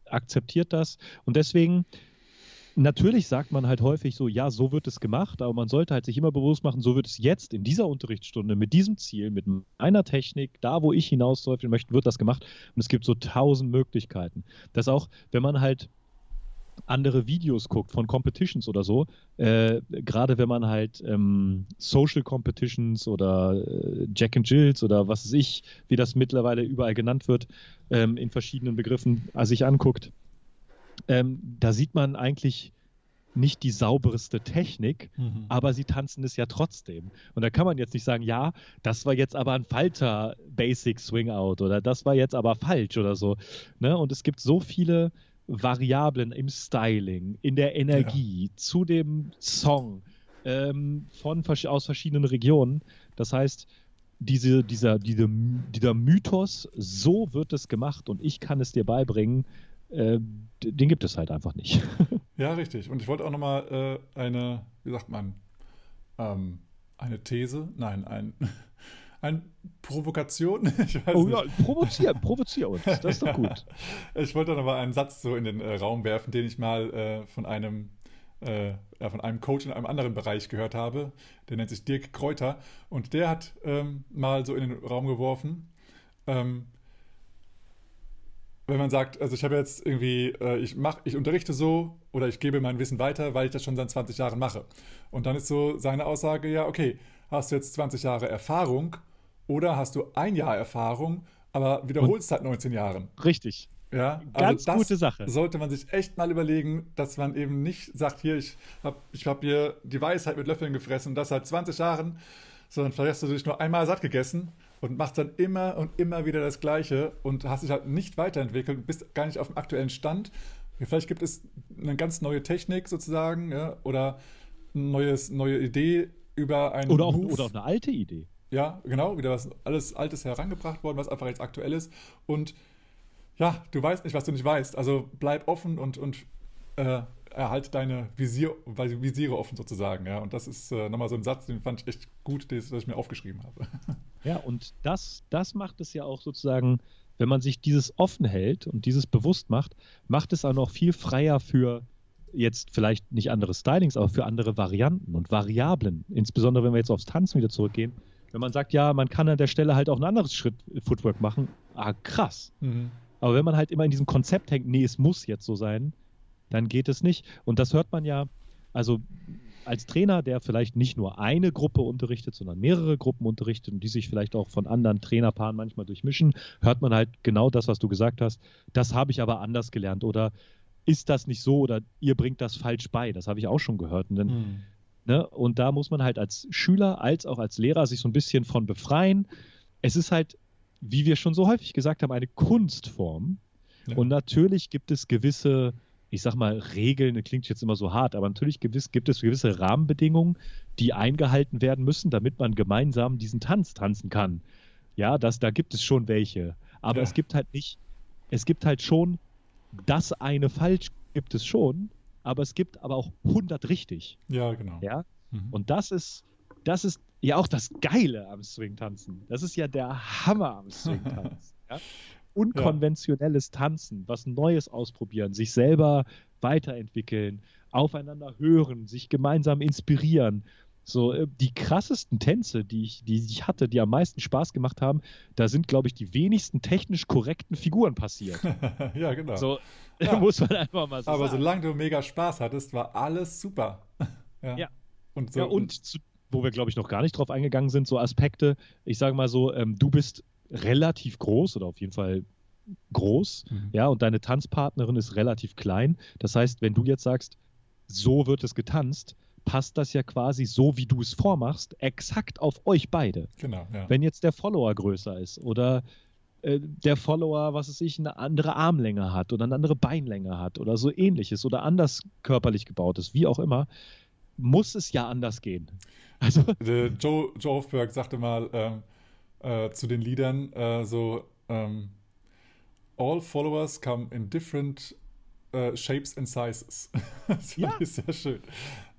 akzeptiert das. Und deswegen, natürlich sagt man halt häufig so, ja, so wird es gemacht, aber man sollte halt sich immer bewusst machen, so wird es jetzt in dieser Unterrichtsstunde mit diesem Ziel, mit einer Technik, da wo ich hinausteufeln möchte, wird das gemacht. Und es gibt so tausend Möglichkeiten. Das auch, wenn man halt andere Videos guckt von Competitions oder so, äh, gerade wenn man halt ähm, Social Competitions oder äh, Jack and Jills oder was weiß ich, wie das mittlerweile überall genannt wird, ähm, in verschiedenen Begriffen äh, sich anguckt, ähm, da sieht man eigentlich nicht die sauberste Technik, Mhm. aber sie tanzen es ja trotzdem. Und da kann man jetzt nicht sagen, ja, das war jetzt aber ein Falter Basic Swing Out oder das war jetzt aber falsch oder so. Ne? Und es gibt so viele Variablen im Styling, in der Energie, zu dem Song, ähm, von, aus verschiedenen Regionen. Das heißt, diese, dieser, diese, dieser Mythos, so wird es gemacht und ich kann es dir beibringen, äh, den gibt es halt einfach nicht. Ja, richtig. Und ich wollte auch nochmal äh, eine, wie sagt man, ähm, eine These, nein, ein, ein Provokation. Ich weiß Oh nicht. ja, provozier, provozier uns, das ist doch gut. Ich wollte noch mal einen Satz so in den äh, Raum werfen, den ich mal äh, von einem äh, ja, von einem Coach in einem anderen Bereich gehört habe. Der nennt sich Dirk Kräuter und der hat ähm, mal so in den Raum geworfen. Ähm, wenn man sagt, also ich habe jetzt irgendwie, äh, ich mach, ich unterrichte so oder ich gebe mein Wissen weiter, weil ich das schon seit 20 Jahren mache. Und dann ist so seine Aussage, ja, okay, hast du jetzt 20 Jahre Erfahrung oder hast du ein Jahr Erfahrung, aber wiederholst seit 19 Jahren. Richtig. Ja, Ganz das gute Sache. Sollte man sich echt mal überlegen, dass man eben nicht sagt, hier, ich habe ich hab hier die Weisheit mit Löffeln gefressen und das seit 20 Jahren, sondern vielleicht hast du dich nur einmal satt gegessen und machst dann immer und immer wieder das Gleiche und hast dich halt nicht weiterentwickelt und bist gar nicht auf dem aktuellen Stand. Vielleicht gibt es eine ganz neue Technik sozusagen ja, oder eine neues, neue Idee über einen Oder auch, Move. oder auch eine alte Idee. Ja, genau, wieder was alles Altes herangebracht worden, was einfach jetzt aktuell ist. Und ja, du weißt nicht, was du nicht weißt. Also bleib offen und, und äh, erhalte deine Visier, Visiere offen sozusagen. Ja, und das ist äh, nochmal so ein Satz, den fand ich echt gut, den ich mir aufgeschrieben habe. Ja, und das, das macht es ja auch sozusagen, wenn man sich dieses offen hält und dieses bewusst macht, macht es auch noch viel freier für jetzt vielleicht nicht andere Stylings, aber für andere Varianten und Variablen. Insbesondere wenn wir jetzt aufs Tanzen wieder zurückgehen. Wenn man sagt, ja, man kann an der Stelle halt auch ein anderes Schritt Footwork machen, ah, krass. Mhm. Aber wenn man halt immer in diesem Konzept hängt, nee, es muss jetzt so sein, dann geht es nicht. Und das hört man ja, also als Trainer, der vielleicht nicht nur eine Gruppe unterrichtet, sondern mehrere Gruppen unterrichtet und die sich vielleicht auch von anderen Trainerpaaren manchmal durchmischen, hört man halt genau das, was du gesagt hast. Das habe ich aber anders gelernt oder ist das nicht so oder ihr bringt das falsch bei. Das habe ich auch schon gehört. Und, dann, Mhm. ne, und da muss man halt als Schüler als auch als Lehrer sich so ein bisschen von befreien. Es ist halt, wie wir schon so häufig gesagt haben, eine Kunstform. Ja. Und natürlich gibt es gewisse, ich sag mal, Regeln, das klingt jetzt immer so hart, aber natürlich gewiss, gibt es gewisse Rahmenbedingungen, die eingehalten werden müssen, damit man gemeinsam diesen Tanz tanzen kann. Ja, das, da gibt es schon welche. Aber Ja. es gibt halt nicht, es gibt halt schon, das eine falsch gibt es schon, aber es gibt aber auch 100 richtig. ja, genau. Ja, Mhm. und das ist, das ist ja auch das Geile am Swing-Tanzen. Das ist ja der Hammer am Swing-Tanzen. ja? Unkonventionelles Tanzen, was Neues ausprobieren, sich selber weiterentwickeln, aufeinander hören, sich gemeinsam inspirieren. So, äh, die krassesten Tänze, die ich, die ich hatte, die am meisten Spaß gemacht haben, da sind, glaube ich, die wenigsten technisch korrekten Figuren passiert. ja, genau. So Ja. muss man einfach mal so aber sagen. solange du mega Spaß hattest, war alles super. ja. Ja. Und, so, Ja, und zu, wo wir, glaube ich, noch gar nicht drauf eingegangen sind, so Aspekte, ich sage mal so, ähm, du bist relativ groß oder auf jeden Fall groß, Mhm. ja, und deine Tanzpartnerin ist relativ klein. Das heißt, wenn du jetzt sagst, so wird es getanzt, passt das ja quasi so, wie du es vormachst, exakt auf euch beide. Genau, ja. Wenn jetzt der Follower größer ist oder äh, der Follower, was weiß ich, eine andere Armlänge hat oder eine andere Beinlänge hat oder so ähnliches oder anders körperlich gebaut ist, wie auch immer, muss es ja anders gehen. Also, Joe, Joe Hofberg sagte mal ähm, äh, zu den Liedern äh, so, ähm, all followers come in different äh, Shapes and Sizes. das ja. ist sehr schön.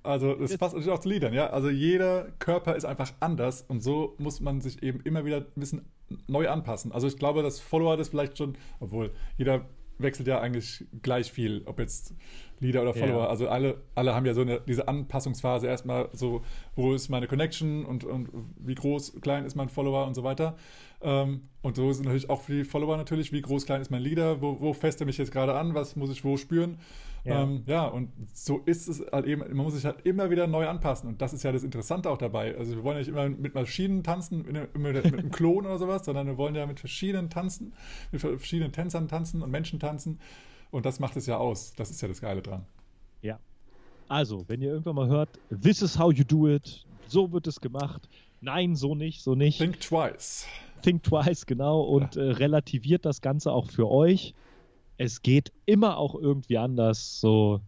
Also das passt natürlich auch zu Liedern, ja. Also jeder Körper ist einfach anders und so muss man sich eben immer wieder ein bisschen neu anpassen. Also ich glaube, dass Follower das vielleicht schon, obwohl jeder wechselt ja eigentlich gleich viel, ob jetzt Leader oder Follower. Ja. Also alle, alle haben ja so eine, diese Anpassungsphase erstmal so, wo ist meine Connection und, und wie groß, klein ist mein Follower und so weiter. Ähm, und so sind natürlich auch für die Follower natürlich, wie groß, klein ist mein Leader, wo, wo fässt er mich jetzt gerade an, was muss ich wo spüren. Ja. Ähm, ja, und so ist es halt eben, man muss sich halt immer wieder neu anpassen. Und das ist ja das Interessante auch dabei. Also wir wollen ja nicht immer mit Maschinen tanzen, immer mit einem Klon oder sowas, sondern wir wollen ja mit verschiedenen tanzen, mit verschiedenen Tänzern tanzen und Menschen tanzen. Und das macht es ja aus. Das ist ja das Geile dran. Ja. Also, wenn ihr irgendwann mal hört, this is how you do it, so wird es gemacht. Nein, so nicht, so nicht. Think twice. Think twice, genau. Und ja. äh, relativiert das Ganze auch für euch es geht immer auch irgendwie anders. So,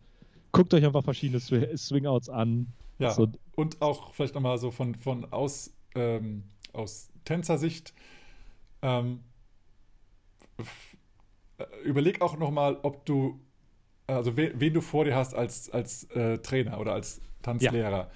guckt euch einfach verschiedene Swingouts an. Ja, so. und auch vielleicht nochmal so von, von aus, ähm, aus Tänzersicht. Ähm, äh, überleg auch nochmal, ob du, also we, wen du vor dir hast als, als äh, Trainer oder als Tanzlehrer. Ja,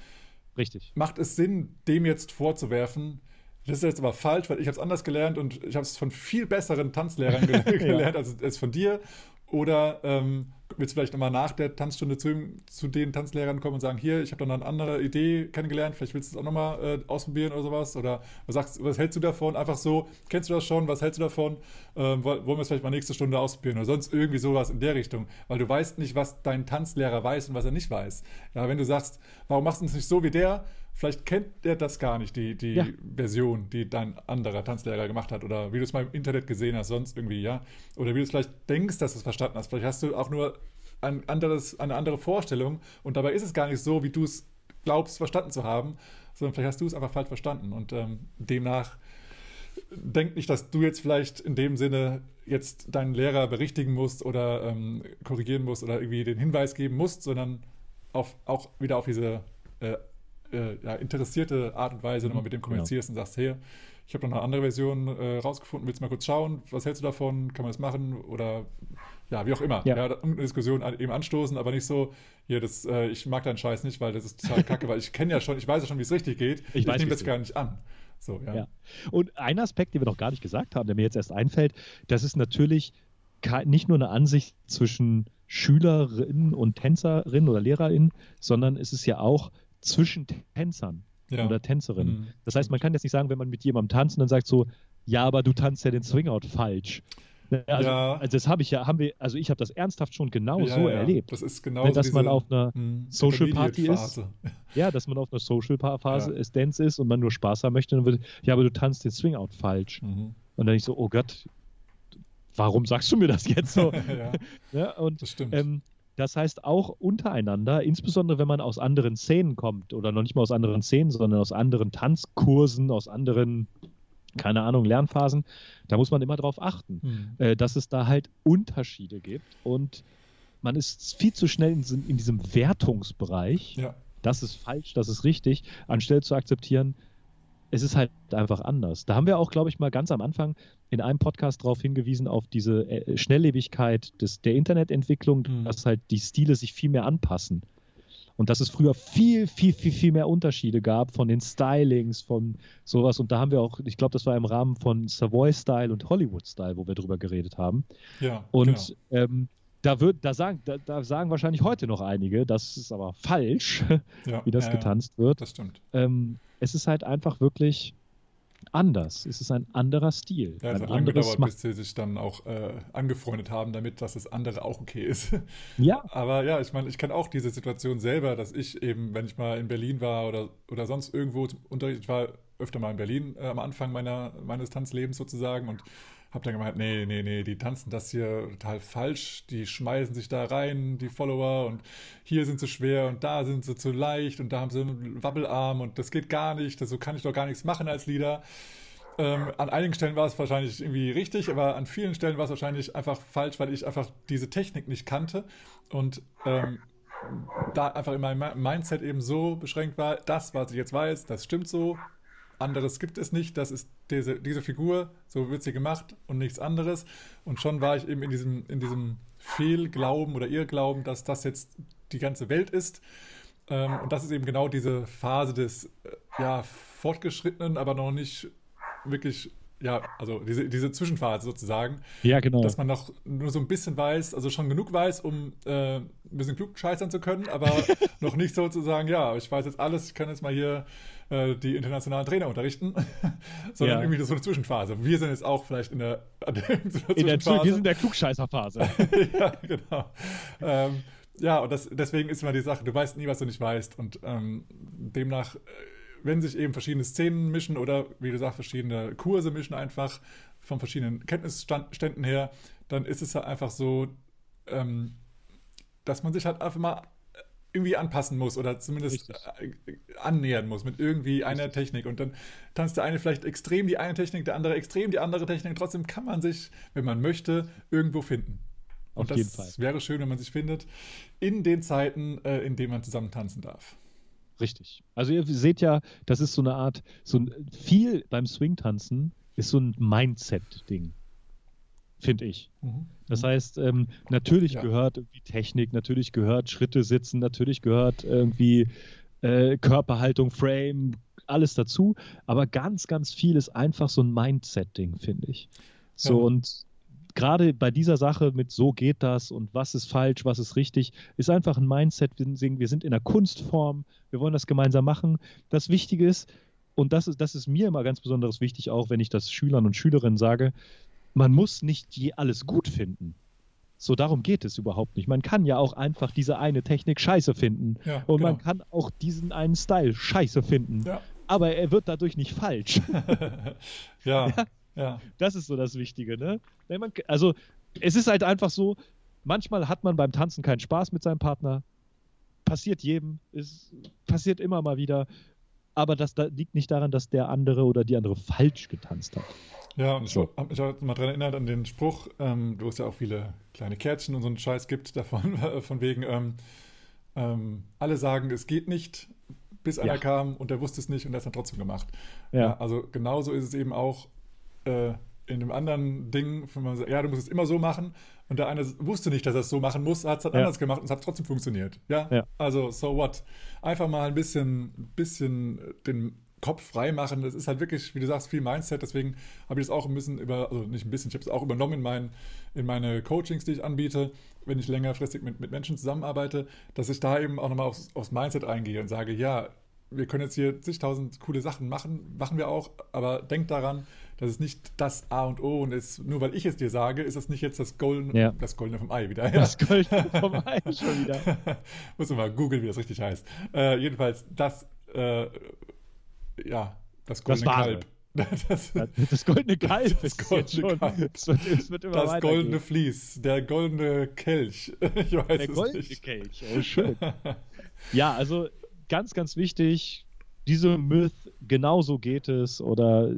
richtig. Macht es Sinn, dem jetzt vorzuwerfen, das ist jetzt aber falsch, weil ich habe es anders gelernt und ich habe es von viel besseren Tanzlehrern gelernt ja. als, als von dir. Oder ähm, willst du vielleicht nochmal nach der Tanzstunde zu, zu, den Tanzlehrern kommen und sagen, hier, ich habe noch eine andere Idee kennengelernt, vielleicht willst du es auch nochmal äh, ausprobieren oder sowas? Oder was, sagst, was hältst du davon? Einfach so, kennst du das schon, was hältst du davon? Ähm, wollen wir es vielleicht mal nächste Stunde ausprobieren oder sonst irgendwie sowas in der Richtung? Weil du weißt nicht, was dein Tanzlehrer weiß und was er nicht weiß. Ja, wenn du sagst, warum machst du es nicht so wie der? Vielleicht kennt er das gar nicht, die, die ja. Version, die dein anderer Tanzlehrer gemacht hat. Oder wie du es mal im Internet gesehen hast, sonst irgendwie, ja. Oder wie du es vielleicht denkst, dass du es verstanden hast. Vielleicht hast du auch nur ein anderes, eine andere Vorstellung und dabei ist es gar nicht so, wie du es glaubst, verstanden zu haben, sondern vielleicht hast du es einfach falsch verstanden. Und ähm, demnach denk nicht, dass du jetzt vielleicht in dem Sinne jetzt deinen Lehrer berichtigen musst oder ähm, korrigieren musst oder irgendwie den Hinweis geben musst, sondern auf, auch wieder auf diese äh, äh, ja, interessierte Art und Weise nochmal mit dem kommunizierst genau. und sagst, hey, ich habe noch eine andere Version äh, rausgefunden, willst du mal kurz schauen, was hältst du davon, kann man das machen oder ja, wie auch immer. Ja, ja eine Diskussion eben anstoßen, aber nicht so, hier, das, äh, ich mag deinen Scheiß nicht, weil das ist total kacke, weil ich kenne ja schon, ich weiß ja schon, wie es richtig geht, ich, ich nehme das gar nicht an. So, ja. ja. Und ein Aspekt, den wir noch gar nicht gesagt haben, der mir jetzt erst einfällt, das ist natürlich nicht nur eine Ansicht zwischen Schülerinnen und Tänzerinnen oder Lehrerinnen, sondern es ist ja auch zwischen Tänzern ja. oder Tänzerinnen. Mhm. Das heißt, man kann jetzt nicht sagen, wenn man mit jemandem tanzt und dann sagt so, ja, aber du tanzt ja den Swingout falsch. Also, ja. also das habe ich ja, haben wir, also ich habe das ernsthaft schon genau ja, so ja. erlebt. Das ist genau Dass man auf einer hm, Social Party ist. Ja, dass man auf einer Social Phase ja. Dance ist und man nur Spaß haben möchte, dann wird, ja, aber du tanzt den Swingout falsch. Mhm. Und dann ich so, oh Gott, warum sagst du mir das jetzt so? ja, und das stimmt. Ähm, das heißt auch untereinander, insbesondere wenn man aus anderen Szenen kommt oder noch nicht mal aus anderen Szenen, sondern aus anderen Tanzkursen, aus anderen, keine Ahnung, Lernphasen, da muss man immer darauf achten, mhm. dass es da halt Unterschiede gibt und man ist viel zu schnell in, in diesem Wertungsbereich. Ja. Das ist falsch, das ist richtig, anstelle zu akzeptieren, es ist halt einfach anders. Da haben wir auch, glaube ich, mal ganz am Anfang in einem Podcast darauf hingewiesen, auf diese äh, Schnelllebigkeit des, der Internetentwicklung, mhm. dass halt die Stile sich viel mehr anpassen. Und dass es früher viel, viel, viel, viel mehr Unterschiede gab von den Stylings, von sowas. Und da haben wir auch, ich glaube, das war im Rahmen von Savoy Style und Hollywood Style, wo wir drüber geredet haben. Ja. Und genau. ähm, da, wird, da, sagen, da, da, sagen wahrscheinlich heute noch einige, das ist aber falsch, ja, wie das ja, getanzt wird. Das stimmt. Ähm, es ist halt einfach wirklich anders. Es ist ein anderer Stil. Ja, es hat lange gedauert, bis sie sich dann auch äh, angefreundet haben damit, dass das andere auch okay ist. Ja. Aber ja, ich meine, ich kenne auch diese Situation selber, dass ich eben, wenn ich mal in Berlin war oder, oder sonst irgendwo Unterricht, ich war öfter mal in Berlin äh, am Anfang meiner, meines Tanzlebens sozusagen und habe dann gemeint, nee, nee, nee, die tanzen das hier total falsch, die schmeißen sich da rein, die Follower, und hier sind sie schwer und da sind sie zu leicht und da haben sie einen Wabbelarm und das geht gar nicht, so kann ich doch gar nichts machen als Leader. Ähm, an einigen Stellen war es wahrscheinlich irgendwie richtig, aber an vielen Stellen war es wahrscheinlich einfach falsch, weil ich einfach diese Technik nicht kannte und ähm, da einfach in meinem Mindset eben so beschränkt war, das, was ich jetzt weiß, das stimmt so, anderes gibt es nicht, das ist diese, diese Figur, so wird sie gemacht und nichts anderes. Und schon war ich eben in diesem, in diesem Fehlglauben oder Irrglauben, dass das jetzt die ganze Welt ist. Ähm, und das ist eben genau diese Phase des äh, ja, fortgeschrittenen, aber noch nicht wirklich ja, also diese, diese Zwischenphase sozusagen. Ja, genau. Dass man noch nur so ein bisschen weiß, also schon genug weiß, um äh, ein bisschen klug scheißern zu können, aber noch nicht sozusagen, ja, ich weiß jetzt alles, ich kann jetzt mal hier äh, die internationalen Trainer unterrichten, sondern ja. irgendwie so eine Zwischenphase. Wir sind jetzt auch vielleicht in der, in der Wir sind in der Klugscheißerphase. ja, genau. Ähm, ja, und das, deswegen ist immer die Sache, du weißt nie, was du nicht weißt. Und ähm, demnach, äh, wenn sich eben verschiedene Szenen mischen oder, wie du sagst, verschiedene Kurse mischen einfach von verschiedenen Kenntnisständen her, dann ist es halt einfach so, ähm, dass man sich halt einfach mal irgendwie anpassen muss oder zumindest Richtig. Äh, annähern muss mit irgendwie einer Richtig. Technik. Und dann tanzt der eine vielleicht extrem die eine Technik, der andere extrem die andere Technik. Trotzdem kann man sich, wenn man möchte, irgendwo finden. Auf und jeden Fall. Es wäre schön, wenn man sich findet, in den Zeiten, äh, in denen man zusammen tanzen darf. Richtig. Also ihr seht ja, das ist so eine Art, so ein viel beim Swing-Tanzen ist so ein Mindset-Ding. Finde ich. Mhm. Das heißt, ähm, natürlich ja. gehört irgendwie Technik, natürlich gehört Schritte sitzen, natürlich gehört irgendwie äh, Körperhaltung, Frame, alles dazu. Aber ganz, ganz viel ist einfach so ein Mindset-Ding, finde ich. So ja. und gerade bei dieser Sache mit so geht das und was ist falsch, was ist richtig, ist einfach ein Mindset. Wir sind, wir sind in einer Kunstform, wir wollen das gemeinsam machen. Das Wichtige ist, und das ist, das ist mir immer ganz besonders wichtig, auch wenn ich das Schülern und Schülerinnen sage, man muss nicht je alles gut finden. So darum geht es überhaupt nicht. Man kann ja auch einfach diese eine Technik scheiße finden. Ja, und genau. man kann auch diesen einen Style scheiße finden. Ja. Aber er wird dadurch nicht falsch. ja. ja. Ja. Das ist so das Wichtige, ne? Also, es ist halt einfach so, manchmal hat man beim Tanzen keinen Spaß mit seinem Partner. Passiert jedem, es passiert immer mal wieder. Aber das da liegt nicht daran, dass der andere oder die andere falsch getanzt hat. Ja, und ich so. habe mich auch mal daran erinnert an den Spruch, ähm, wo es ja auch viele kleine Kärtchen und so einen Scheiß gibt davon, von wegen, ähm, ähm, alle sagen, es geht nicht, bis einer ja. kam und der wusste es nicht und der hat es dann trotzdem gemacht. Ja. ja. Also genauso ist es eben auch, äh, in dem anderen Ding, wenn man sagt, ja, du musst es immer so machen und der eine wusste nicht, dass er es so machen muss, hat es dann ja. anders gemacht und es hat trotzdem funktioniert. Ja? ja? also so what? Einfach mal ein bisschen, bisschen den Kopf frei machen. Das ist halt wirklich, wie du sagst, viel Mindset. Deswegen habe ich das auch ein bisschen über, also nicht ein bisschen, ich habe es auch übernommen in, mein, in meine Coachings, die ich anbiete, wenn ich längerfristig mit, mit Menschen zusammenarbeite, dass ich da eben auch nochmal aufs, aufs Mindset eingehe und sage, ja, wir können jetzt hier zigtausend coole Sachen machen, machen wir auch, aber denk daran, das ist nicht das A und O und ist, nur weil ich es dir sage, ist das nicht jetzt das Goldene, ja. das Goldene vom Ei wieder. Ja. Das Goldene vom Ei schon wieder. Muss man mal googeln, wie das richtig heißt. Äh, jedenfalls das, äh, ja, das Goldene das Kalb. Das, das, goldene Kalb das goldene Kalb. Es wird, es wird das goldene Vlies, der goldene Kelch. Ich weiß der goldene nicht. Kelch, oh schön. ja, also ganz, ganz wichtig, diese Myth, genauso geht es oder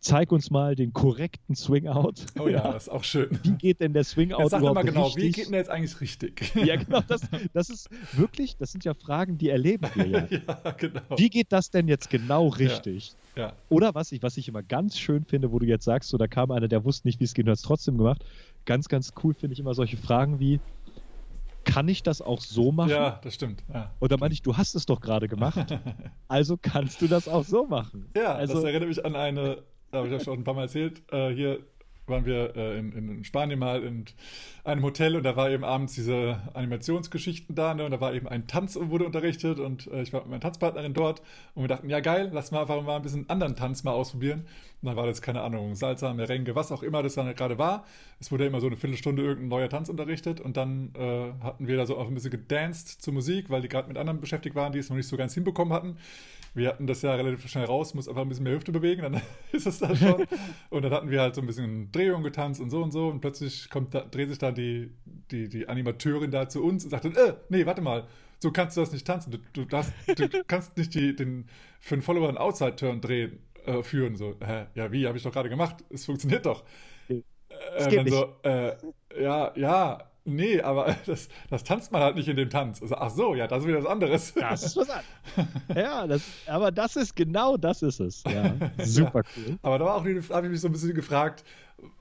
zeig uns mal den korrekten Swing-Out. Oh ja, ja, das ist auch schön. Wie geht denn der Swing-Out Sag überhaupt mal genau, richtig? wie geht denn der jetzt eigentlich richtig? Ja, genau, das, das ist wirklich, das sind ja Fragen, die erleben wir ja. ja, genau. Wie geht das denn jetzt genau richtig? Ja, ja. Oder was ich, was ich immer ganz schön finde, wo du jetzt sagst, so da kam einer, der wusste nicht, wie es geht und hat es trotzdem gemacht. Ganz, ganz cool finde ich immer solche Fragen wie, kann ich das auch so machen? Ja, das stimmt. Ja, Oder meine ich, du hast es doch gerade gemacht, also kannst du das auch so machen. Ja, also, das erinnert mich an eine, da habe ich ja schon ein paar Mal erzählt, äh, hier waren wir äh, in, in, Spanien mal in einem Hotel und da war eben abends diese Animationsgeschichten da ne, und da war eben ein Tanz und wurde unterrichtet und äh, ich war mit meiner Tanzpartnerin dort und wir dachten, ja geil, lass mal einfach mal ein bisschen anderen Tanz mal ausprobieren. Dann war das, keine Ahnung, Salsa, Merengue, was auch immer das dann gerade war. Es wurde immer so eine Viertelstunde irgendein neuer Tanz unterrichtet und dann äh, hatten wir da so auch ein bisschen gedanced zur Musik, weil die gerade mit anderen beschäftigt waren, die es noch nicht so ganz hinbekommen hatten wir hatten das ja relativ schnell raus, muss einfach ein bisschen mehr Hüfte bewegen, dann ist es da schon. und dann hatten wir halt so ein bisschen Drehung getanzt und so und so. Und plötzlich kommt da, dreht sich dann die, die, die Animateurin da zu uns und sagt dann, äh, nee, warte mal, so kannst du das nicht tanzen. Du, du, das, du kannst nicht die, den, für einen Follower einen Outside-Turn drehen, äh, führen. So, hä, ja, wie, habe ich doch gerade gemacht. Es funktioniert doch. Es äh, dann so, äh, ja, ja, nee, aber das, das tanzt man halt nicht in dem Tanz. Also, ach so, ja, das ist wieder was anderes. Das ist was anderes. ja, das, aber das ist genau das ist es. Ja, super ja. cool. Aber da habe ich mich so ein bisschen gefragt,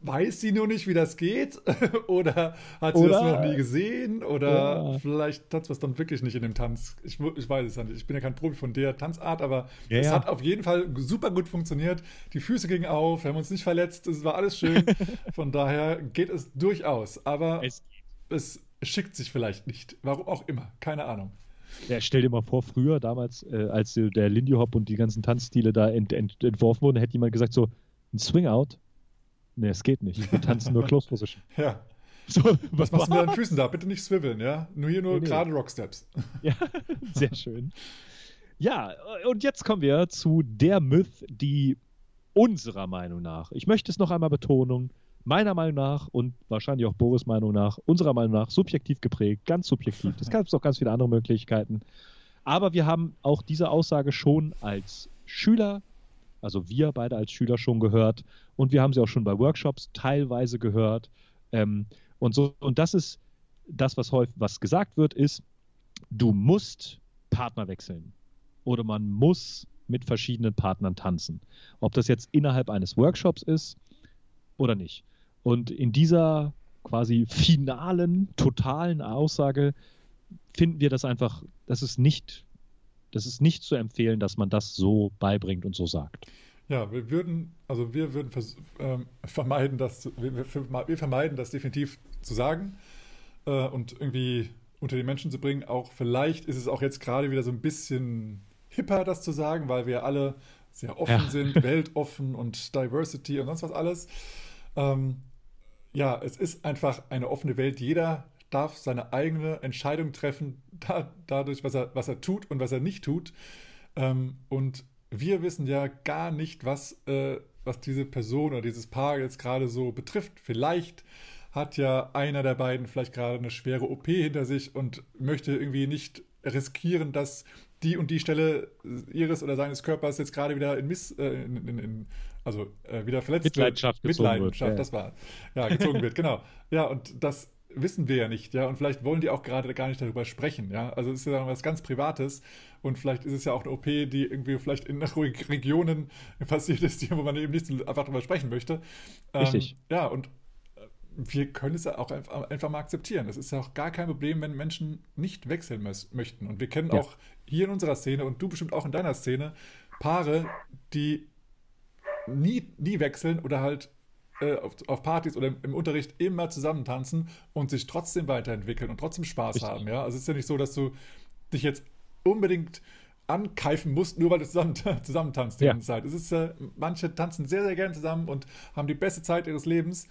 weiß sie nur nicht, wie das geht? oder hat sie oder, das noch nie gesehen? Oder ja. vielleicht tanzt was dann wirklich nicht in dem Tanz. Ich, ich weiß es nicht. Ich bin ja kein Profi von der Tanzart, aber ja, es ja. hat auf jeden Fall super gut funktioniert. Die Füße gingen auf, wir haben uns nicht verletzt, es war alles schön. von daher geht es durchaus. Aber es, es schickt sich vielleicht nicht. Warum auch immer. Keine Ahnung. Ja, stell dir mal vor, früher, damals, äh, als der Lindy Hop und die ganzen Tanzstile da ent, ent, entworfen wurden, hätte jemand gesagt: so, ein Swing-Out, Nee, es geht nicht. Wir tanzen nur Close Position. Ja. So, was machst du mit deinen Füßen da? Bitte nicht swiveln, ja? Nur hier nur nee, gerade nee. Rocksteps. Ja, sehr schön. Ja, und jetzt kommen wir zu der Myth, die unserer Meinung nach, ich möchte es noch einmal betonen, meiner Meinung nach und wahrscheinlich auch Boris Meinung nach, unserer Meinung nach subjektiv geprägt, ganz subjektiv. Es gibt auch ganz viele andere Möglichkeiten. Aber wir haben auch diese Aussage schon als Schüler also wir beide als Schüler schon gehört und wir haben sie auch schon bei Workshops teilweise gehört. Ähm, und so, und das ist das, was häufig was gesagt wird, ist, du musst Partner wechseln. Oder man muss mit verschiedenen Partnern tanzen. Ob das jetzt innerhalb eines Workshops ist oder nicht. Und in dieser quasi finalen, totalen Aussage finden wir das einfach, das ist nicht das ist nicht zu empfehlen, dass man das so beibringt und so sagt. Ja, wir würden, also wir würden ähm, vermeiden, das, wir, wir, vermeiden das definitiv zu sagen äh, und irgendwie unter die Menschen zu bringen. Auch vielleicht ist es auch jetzt gerade wieder so ein bisschen hipper, das zu sagen, weil wir alle sehr offen ja. sind, weltoffen und Diversity und sonst was alles. Ähm, ja, es ist einfach eine offene Welt. Jeder darf seine eigene Entscheidung treffen, da, dadurch, was er, was er tut und was er nicht tut. Ähm, und wir wissen ja gar nicht, was, äh, was diese Person oder dieses Paar jetzt gerade so betrifft. Vielleicht hat ja einer der beiden vielleicht gerade eine schwere OP hinter sich und möchte irgendwie nicht riskieren, dass die und die Stelle ihres oder seines Körpers jetzt gerade wieder in Miss, äh, in, in, in, also äh, wieder verletzt Mitleidenschaft wird. Mitleidenschaft, wird, das war. Ja, gezogen wird, genau. Ja, und das wissen wir ja nicht, ja, und vielleicht wollen die auch gerade gar nicht darüber sprechen, ja. Also es ist ja was ganz Privates und vielleicht ist es ja auch eine OP, die irgendwie vielleicht in Regionen passiert ist, wo man eben nicht einfach darüber sprechen möchte. Ähm, Richtig. Ähm, ja, und äh, wir können es ja auch einfach, einfach, mal akzeptieren. Es ist ja auch gar kein Problem, wenn Menschen nicht wechseln möchten. Und wir kennen ja. auch hier in unserer Szene und du bestimmt auch in deiner Szene Paare, die nie, nie wechseln oder halt äh, auf, auf, Partys oder im, im, Unterricht immer zusammen tanzen und sich trotzdem weiterentwickeln und trotzdem Spaß Richtig. haben. Ja? Also es ist ja nicht so, dass du dich jetzt unbedingt ankeifen musst, nur weil du zusammen, zusammen tanzt die ja. ganze Zeit. Es ist, äh, manche tanzen sehr, sehr gerne zusammen und haben die beste Zeit ihres Lebens.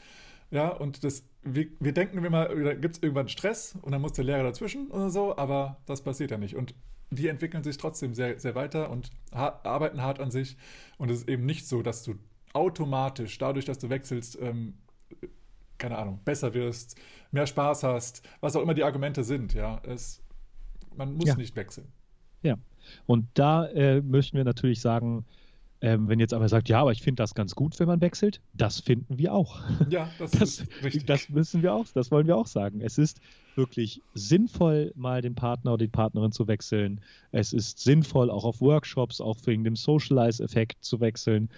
Ja, und das, wir, wir denken immer, da gibt es irgendwann Stress und dann muss der Lehrer dazwischen oder so, aber das passiert ja nicht. Und die entwickeln sich trotzdem sehr, sehr weiter und ha arbeiten hart an sich. Und es ist eben nicht so, dass du automatisch, dadurch, dass du wechselst, ähm, keine Ahnung, besser wirst, mehr Spaß hast, was auch immer die Argumente sind, ja. Es, man muss ja. nicht wechseln. Ja. Und da äh, möchten wir natürlich sagen, ähm, wenn jetzt aber sagt, ja, aber ich finde das ganz gut, wenn man wechselt, das finden wir auch. Ja, das, das, ist richtig. Das müssen wir auch, das wollen wir auch sagen. Es ist wirklich sinnvoll, mal den Partner oder die Partnerin zu wechseln. Es ist sinnvoll, auch auf Workshops, auch wegen dem Socialize-Effekt zu wechseln.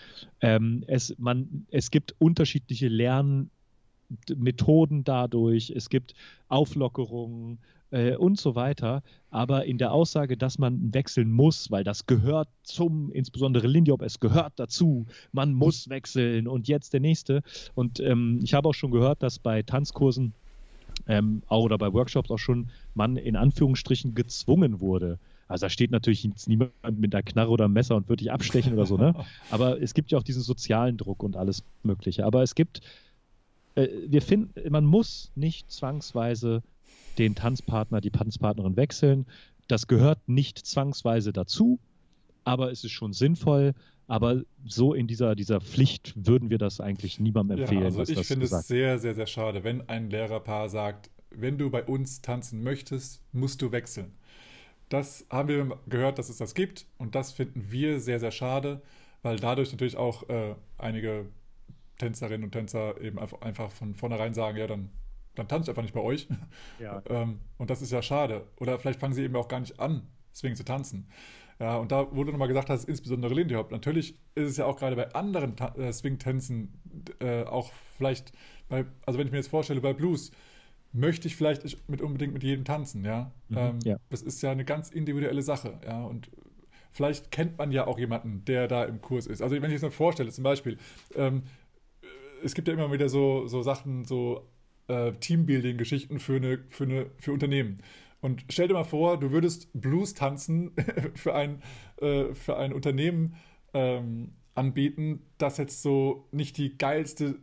Ähm, es, man, es gibt unterschiedliche Lernmethoden dadurch. Es gibt Auflockerungen äh, und so weiter. Aber in der Aussage, dass man wechseln muss, weil das gehört zum, insbesondere Lindiop, es gehört dazu, man muss wechseln und jetzt der nächste. Und ähm, ich habe auch schon gehört, dass bei Tanzkursen ähm, auch oder bei Workshops auch schon man in Anführungsstrichen gezwungen wurde. Also da steht natürlich niemand mit einer Knarre oder einem Messer und würde dich abstechen oder so, ne? Aber es gibt ja auch diesen sozialen Druck und alles Mögliche. Aber es gibt, äh, wir finden, man muss nicht zwangsweise den Tanzpartner, die Tanzpartnerin wechseln. Das gehört nicht zwangsweise dazu, aber es ist schon sinnvoll. Aber so in dieser, dieser Pflicht würden wir das eigentlich niemandem empfehlen. Ja, also ich finde es sehr, sehr, sehr schade, wenn ein Lehrerpaar sagt, wenn du bei uns tanzen möchtest, musst du wechseln. Das haben wir gehört, dass es das gibt und das finden wir sehr, sehr schade, weil dadurch natürlich auch äh, einige Tänzerinnen und Tänzer eben einfach von vornherein sagen, ja, dann dann tanze ich einfach nicht bei euch. Ja. ähm, und das ist ja schade. Oder vielleicht fangen sie eben auch gar nicht an, deswegen zu tanzen. Ja, und da, du nochmal gesagt hast, insbesondere Lindy Hop, natürlich ist es ja auch gerade bei anderen äh, Swing-Tänzen äh, auch vielleicht, bei, also wenn ich mir jetzt vorstelle, bei Blues, möchte ich vielleicht mit unbedingt mit jedem tanzen, ja. Mhm, ähm, ja. Das ist ja eine ganz individuelle Sache, ja. Und vielleicht kennt man ja auch jemanden, der da im Kurs ist. Also wenn ich es mir vorstelle, zum Beispiel, ähm, es gibt ja immer wieder so, so Sachen, so äh, Teambuilding-Geschichten für, eine, für, eine, für Unternehmen. Und stell dir mal vor, du würdest Blues tanzen für ein, äh, für ein Unternehmen ähm, anbieten, das jetzt so nicht die geilste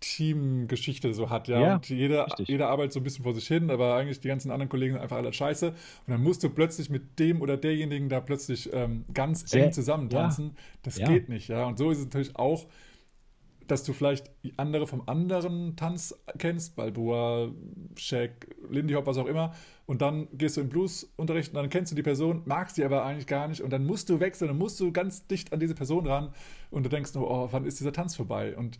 Teamgeschichte so hat, ja. ja und jeder, jeder arbeitet so ein bisschen vor sich hin, aber eigentlich die ganzen anderen Kollegen sind einfach alle scheiße. Und dann musst du plötzlich mit dem oder derjenigen da plötzlich ähm, ganz Sehr, eng zusammentanzen. Ja. Das ja. geht nicht, ja. Und so ist es natürlich auch dass du vielleicht andere vom anderen Tanz kennst, Balboa, Shaq, Lindy Hop, was auch immer, und dann gehst du im Bluesunterricht und dann kennst du die Person, magst sie aber eigentlich gar nicht und dann musst du wechseln, dann musst du ganz dicht an diese Person ran und du denkst nur, oh, wann ist dieser Tanz vorbei? Und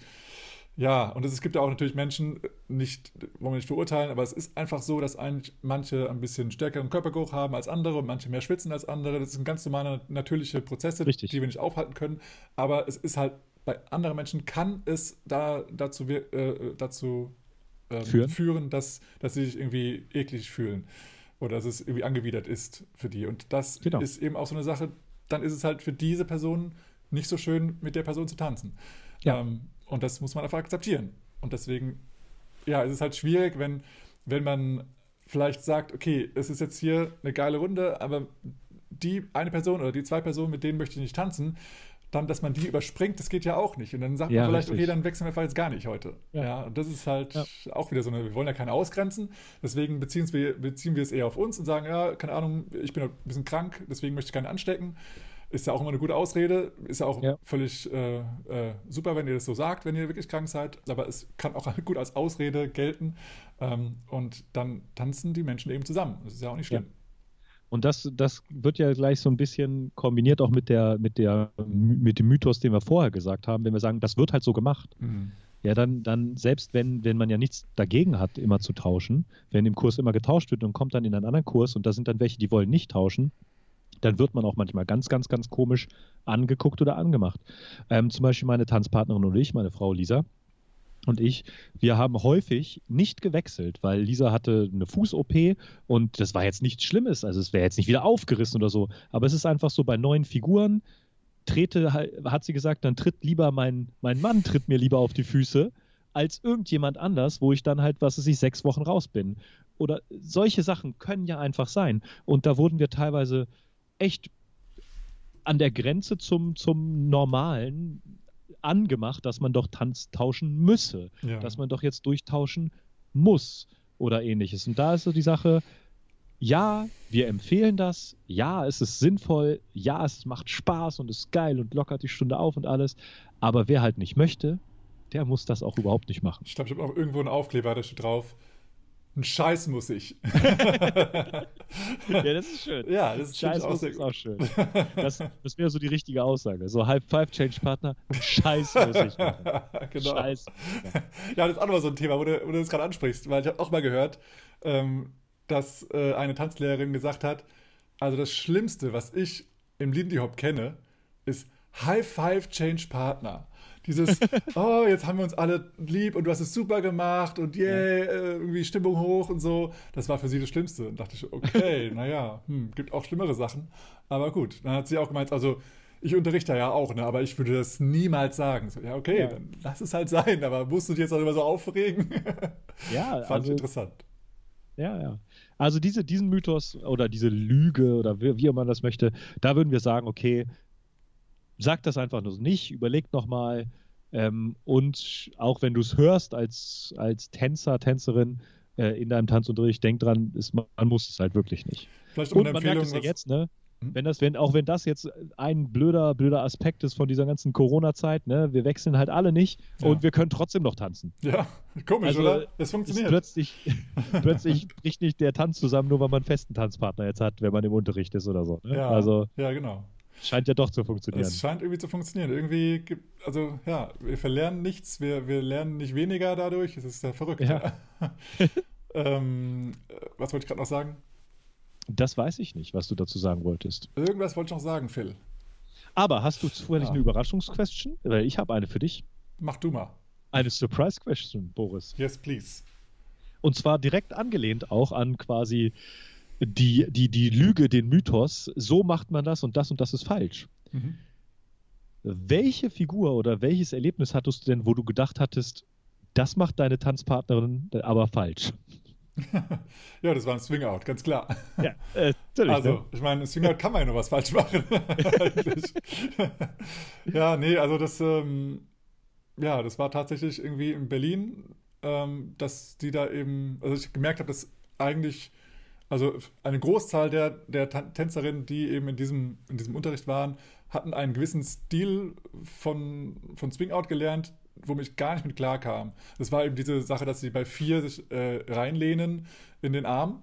ja, und es gibt ja auch natürlich Menschen, nicht, wollen wir nicht verurteilen, aber es ist einfach so, dass eigentlich manche ein bisschen stärkeren Körpergeruch haben als andere und manche mehr schwitzen als andere. Das sind ganz normale, natürliche Prozesse, Richtig. die wir nicht aufhalten können. Aber es ist halt bei anderen Menschen kann es da dazu, äh, dazu ähm, führen, führen dass, dass sie sich irgendwie eklig fühlen oder dass es irgendwie angewidert ist für die. Und das genau. ist eben auch so eine Sache, dann ist es halt für diese Person nicht so schön, mit der Person zu tanzen. Ja. Ähm, und das muss man einfach akzeptieren. Und deswegen, ja, es ist halt schwierig, wenn, wenn man vielleicht sagt, okay, es ist jetzt hier eine geile Runde, aber die eine Person oder die zwei Personen, mit denen möchte ich nicht tanzen, dann, dass man die überspringt, das geht ja auch nicht. Und dann sagt ja, man vielleicht, richtig. okay, dann wechseln wir einfach jetzt gar nicht heute. Ja. ja und das ist halt ja. auch wieder so eine, wir wollen ja keine ausgrenzen, deswegen beziehen wir, beziehen wir es eher auf uns und sagen, ja, keine Ahnung, ich bin ein bisschen krank, deswegen möchte ich keinen anstecken. Ist ja auch immer eine gute Ausrede, ist ja auch völlig äh, äh, super, wenn ihr das so sagt, wenn ihr wirklich krank seid, aber es kann auch gut als Ausrede gelten. Ähm, und dann tanzen die Menschen eben zusammen. Das ist ja auch nicht schlimm. Und das, das wird ja gleich so ein bisschen kombiniert auch mit, der, mit, der, mit dem Mythos, den wir vorher gesagt haben, wenn wir sagen, das wird halt so gemacht. Mhm. Ja, dann, dann selbst wenn, wenn man ja nichts dagegen hat, immer zu tauschen, wenn im Kurs immer getauscht wird und kommt dann in einen anderen Kurs und da sind dann welche, die wollen nicht tauschen, dann wird man auch manchmal ganz, ganz, ganz komisch angeguckt oder angemacht. Ähm, zum Beispiel meine Tanzpartnerin und ich, meine Frau Lisa, und ich, wir haben häufig nicht gewechselt, weil Lisa hatte eine Fuß-OP und das war jetzt nichts Schlimmes. Also es wäre jetzt nicht wieder aufgerissen oder so. Aber es ist einfach so bei neuen Figuren, trete, hat sie gesagt, dann tritt lieber mein, mein Mann, tritt mir lieber auf die Füße, als irgendjemand anders, wo ich dann halt, was weiß ich, sechs Wochen raus bin. Oder solche Sachen können ja einfach sein. Und da wurden wir teilweise echt an der Grenze zum, zum Normalen angemacht, dass man doch Tanz tauschen müsse, ja. dass man doch jetzt durchtauschen muss oder ähnliches. Und da ist so die Sache, ja, wir empfehlen das, ja, es ist sinnvoll, ja, es macht Spaß und ist geil und lockert die Stunde auf und alles, aber wer halt nicht möchte, der muss das auch überhaupt nicht machen. Ich glaube, ich habe auch irgendwo einen Aufkleber, da steht drauf, ein Scheiß muss ich. ja, das ist schön. Ja, das ist Scheiß muss ist auch schön. Das, das wäre so die richtige Aussage. So Halb Five Change Partner, ein Scheiß muss ich genau. Scheiß. Ja, das ist auch nochmal so ein Thema, wo du, wo du das gerade ansprichst, weil ich habe auch mal gehört, ähm, dass äh, eine Tanzlehrerin gesagt hat, also das Schlimmste, was ich im Lindy Hop kenne, ist High Five Change Partner. Dieses, oh, jetzt haben wir uns alle lieb und du hast es super gemacht und yay, yeah, äh, irgendwie Stimmung hoch und so. Das war für sie das Schlimmste. Und dachte ich, okay, naja, hm, gibt auch schlimmere Sachen. Aber gut, dann hat sie auch gemeint, also ich unterrichte ja auch, ne, aber ich würde das niemals sagen. So, ja, okay, ja. dann lass es halt sein, aber musst du dich jetzt auch immer so aufregen? Ja, fand also, ich interessant. Ja, ja. Also diese, diesen Mythos oder diese Lüge oder wie, wie man das möchte, da würden wir sagen, okay, sagt das einfach nur nicht, überlegt nochmal. Ähm, und auch wenn du es hörst als, als Tänzer, Tänzerin äh, in deinem Tanzunterricht, denk dran, ist, man muss es halt wirklich nicht. Vielleicht und man merkt es ja jetzt, ne? Hm? Wenn das, wenn, auch wenn das jetzt ein blöder, blöder Aspekt ist von dieser ganzen Corona-Zeit, ne, wir wechseln halt alle nicht ja. und wir können trotzdem noch tanzen. Ja, komisch, also, oder? Es funktioniert. Plötzlich, plötzlich bricht nicht der Tanz zusammen, nur weil man einen festen Tanzpartner jetzt hat, wenn man im Unterricht ist oder so. Ne? Ja, also, ja, genau. Scheint ja doch zu funktionieren. Es scheint irgendwie zu funktionieren. Irgendwie gibt, also ja, wir verlernen nichts, wir, wir lernen nicht weniger dadurch. Es ist ja verrückt. Ja. ähm, was wollte ich gerade noch sagen? Das weiß ich nicht, was du dazu sagen wolltest. Irgendwas wollte ich noch sagen, Phil. Aber hast du zufällig ja. eine Überraschungsquestion? Weil ich habe eine für dich. Mach du mal. Eine Surprise Question, Boris. Yes, please. Und zwar direkt angelehnt auch an quasi die, die, die Lüge, den Mythos, so macht man das und das und das ist falsch. Mhm. Welche Figur oder welches Erlebnis hattest du denn, wo du gedacht hattest, das macht deine Tanzpartnerin aber falsch? ja, das war ein Swing-Out, ganz klar. Ja, äh. Also, ne? ich meine, Swing-Out kann man ja noch was falsch machen. ja, nee, also das, ähm, ja, das war tatsächlich irgendwie in Berlin, ähm, dass die da eben, also ich gemerkt habe, dass eigentlich also eine Großzahl der, der Tänzerinnen, die eben in diesem, in diesem Unterricht waren, hatten einen gewissen Stil von, von Swing Out gelernt, womit ich gar nicht mit klar kam. Das war eben diese Sache, dass sie bei vier sich äh, reinlehnen in den Arm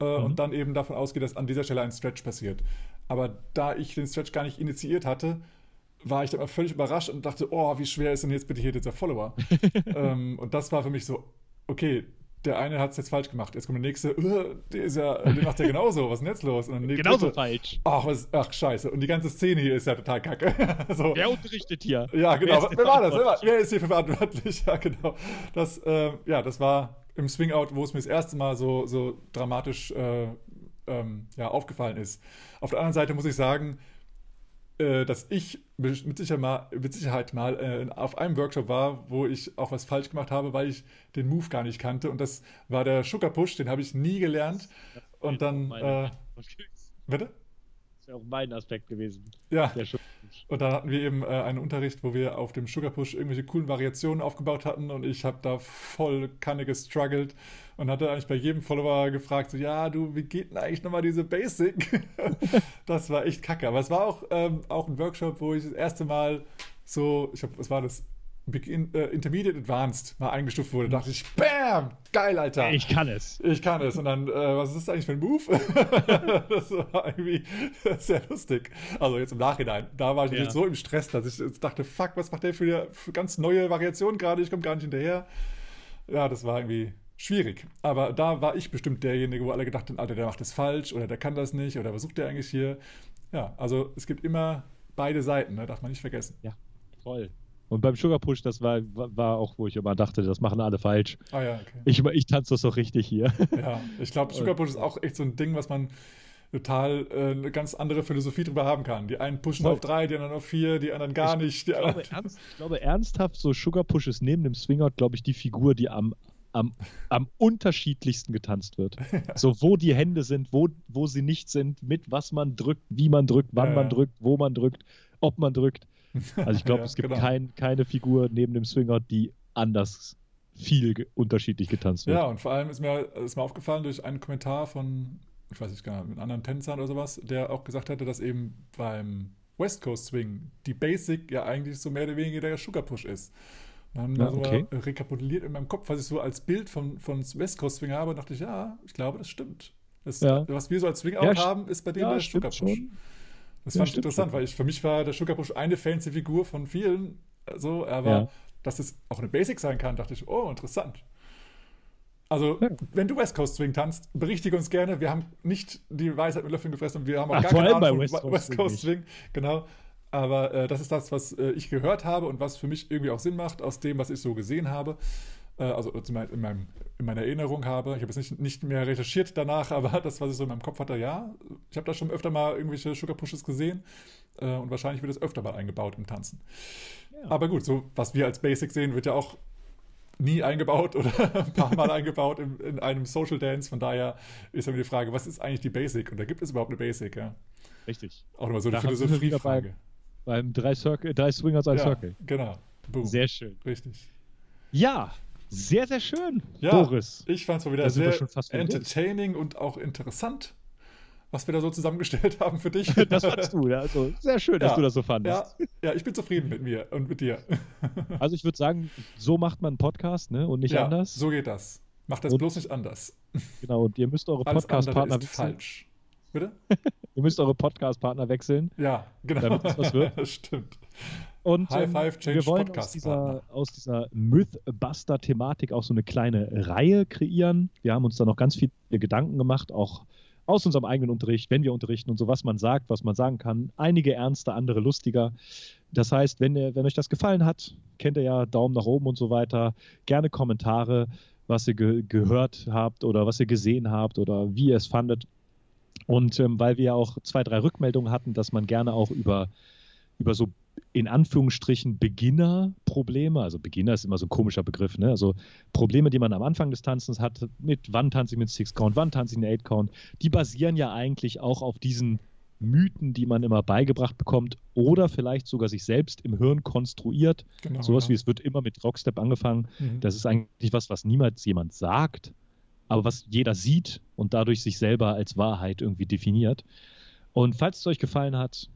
äh, mhm. und dann eben davon ausgeht, dass an dieser Stelle ein Stretch passiert. Aber da ich den Stretch gar nicht initiiert hatte, war ich dann mal völlig überrascht und dachte, oh, wie schwer ist denn jetzt bitte hier dieser Follower? ähm, und das war für mich so, okay, der eine hat es jetzt falsch gemacht. Jetzt kommt der nächste, uh, der, ist ja, der macht ja genauso. Was ist denn jetzt los? genauso dritte, falsch. Ach, was, ach, scheiße. Und die ganze Szene hier ist ja total kacke. so. Wer unterrichtet hier? Ja, genau. Wer, wer war das? Wer, war, wer, ist hier verantwortlich? Ja, genau. Das, äh, ja, das war im Swing-Out, wo es mir das erste Mal so, so dramatisch äh, ähm, ja, aufgefallen ist. Auf der anderen Seite muss ich sagen, äh, dass ich mit, sicher mal, mit Sicherheit mal äh, auf einem Workshop war, wo ich auch was falsch gemacht habe, weil ich den Move gar nicht kannte. Und das war der Sugar Push, den habe ich nie gelernt. Und dann. Äh, bitte? Das wäre auch mein Aspekt gewesen. Ja. Und dann hatten wir eben äh, einen Unterricht, wo wir auf dem Sugar Push irgendwelche coolen Variationen aufgebaut hatten und ich habe da voll Kanne gestruggelt und hatte eigentlich bei jedem Follower gefragt, so, ja, du, wie geht denn eigentlich nochmal diese Basic? das war echt kacke. Aber es war auch, ähm, auch ein Workshop, wo ich das erste Mal so, ich glaube, was war das? Begin, äh, Intermediate Advanced mal eingestuft wurde, dachte ich, BAM! Geil, Alter! Ich kann es. Ich kann es. Und dann, äh, was ist das eigentlich für ein Move? das war irgendwie sehr lustig. Also jetzt im Nachhinein. Da war ich ja. so im Stress, dass ich dachte, fuck, was macht der für, für ganz neue Variationen gerade? Ich komme gar nicht hinterher. Ja, das war irgendwie schwierig. Aber da war ich bestimmt derjenige, wo alle gedacht haben, Alter, der macht das falsch oder der kann das nicht oder was sucht der eigentlich hier? Ja, also es gibt immer beide Seiten, ne? darf man nicht vergessen. Ja, voll. Und beim Sugar Push, das war, war auch, wo ich immer dachte, das machen alle falsch. Ah ja, okay. Ich, ich tanze das doch richtig hier. Ja, ich glaube, Sugar Push ist auch echt so ein Ding, was man total äh, eine ganz andere Philosophie drüber haben kann. Die einen pushen auf drei, die anderen auf vier, die anderen gar ich nicht. Glaube, ernst, ich glaube ernsthaft, so Sugar Push ist neben dem Swingout, glaube ich, die Figur, die am, am, am unterschiedlichsten getanzt wird. So, wo die Hände sind, wo, wo sie nicht sind, mit was man drückt, wie man drückt, wann ja, man drückt, wo man drückt, ob man drückt. Also ich glaube, ja, es gibt genau. kein, keine Figur neben dem Swinger, die anders viel ge unterschiedlich getanzt wird. Ja, und vor allem ist mir, ist mir aufgefallen durch einen Kommentar von, ich weiß nicht gar nicht, mit anderen Tänzern oder sowas, der auch gesagt hatte, dass eben beim West Coast Swing die Basic ja eigentlich so mehr oder weniger der Sugar Push ist. Und dann ja, okay. so rekapituliert in meinem Kopf, was ich so als Bild von, von West Coast Swing habe, dachte ich, ja, ich glaube, das stimmt. Das, ja. Was wir so als Swing Out ja, haben, ist bei denen der Sugar Push. Schon. Das ja, fand ich interessant, weil ich, für mich war der Sugar Push eine fancy Figur von vielen. So, aber ja. dass es auch eine Basic sein kann, dachte ich, oh, interessant. Also, ja. wenn du West Coast Swing tanzt, berichtige uns gerne. Wir haben nicht die Weisheit mit Löffeln gefressen und wir haben auch Ach, gar keine Ahnung West von West Coast Swing. Swing. Genau. Aber äh, das ist das, was äh, ich gehört habe und was für mich irgendwie auch Sinn macht aus dem, was ich so gesehen habe. Äh, also in, meinem, in meiner Erinnerung habe. Ich habe es nicht, nicht mehr recherchiert danach, aber das, was ich so in meinem Kopf hatte, ja, ich habe da schon öfter mal irgendwelche Sugar Pushes gesehen äh, und wahrscheinlich wird es öfter mal eingebaut im Tanzen. Ja. Aber gut, so was wir als Basic sehen, wird ja auch nie eingebaut oder ein paar Mal eingebaut in, in, einem Social Dance. Von daher ist dann die Frage, was ist eigentlich die Basic? Und da gibt es überhaupt eine Basic, ja. Richtig. Auch nochmal so eine Philosophiefrage. Beim drei, Circle, drei Swingers als ja, Circle. Genau. Boom. Sehr schön. Richtig. Ja, sehr, sehr schön, ja, Boris. Ich fand es mal wieder sehr entertaining und auch interessant, was wir da so zusammengestellt haben für dich. das fandst du, ja. Also sehr schön, dass ja, du das so fandest. Ja, ja, ich bin zufrieden mit mir und mit dir. also ich würde sagen, so macht man einen Podcast, ne? Und nicht ja, anders. So geht das. Macht das und, bloß nicht anders. Genau, und ihr müsst eure Podcast-Partner falsch. Bitte? Ihr müsst eure Podcast-Partner wechseln. Ja, genau. Damit es was wird. Stimmt. Und High ähm, Five Change wir wollen Podcast aus dieser, aus dieser Mythbuster-Thematik auch so eine kleine Reihe kreieren. Wir haben uns da noch ganz viele Gedanken gemacht, auch aus unserem eigenen Unterricht, wenn wir unterrichten und so, was man sagt, was man sagen kann. Einige ernster, andere lustiger. Das heißt, wenn, ihr, wenn euch das gefallen hat, kennt ihr ja Daumen nach oben und so weiter. Gerne Kommentare, was ihr ge gehört habt oder was ihr gesehen habt oder wie ihr es fandet. Und ähm, weil wir ja auch zwei, drei Rückmeldungen hatten, dass man gerne auch über, über so in Anführungsstrichen Beginner-Probleme, also Beginner ist immer so ein komischer Begriff, ne? also Probleme, die man am Anfang des Tanzens hat, mit wann tanze ich mit Six Count, wann tanze ich mit Eight Count, die basieren ja eigentlich auch auf diesen Mythen, die man immer beigebracht bekommt oder vielleicht sogar sich selbst im Hirn konstruiert. Genau, Sowas ja. wie es wird immer mit Rockstep angefangen. Mhm. Das ist eigentlich was, was niemals jemand sagt, aber was jeder sieht und dadurch sich selber als Wahrheit irgendwie definiert. Und falls es euch gefallen hat,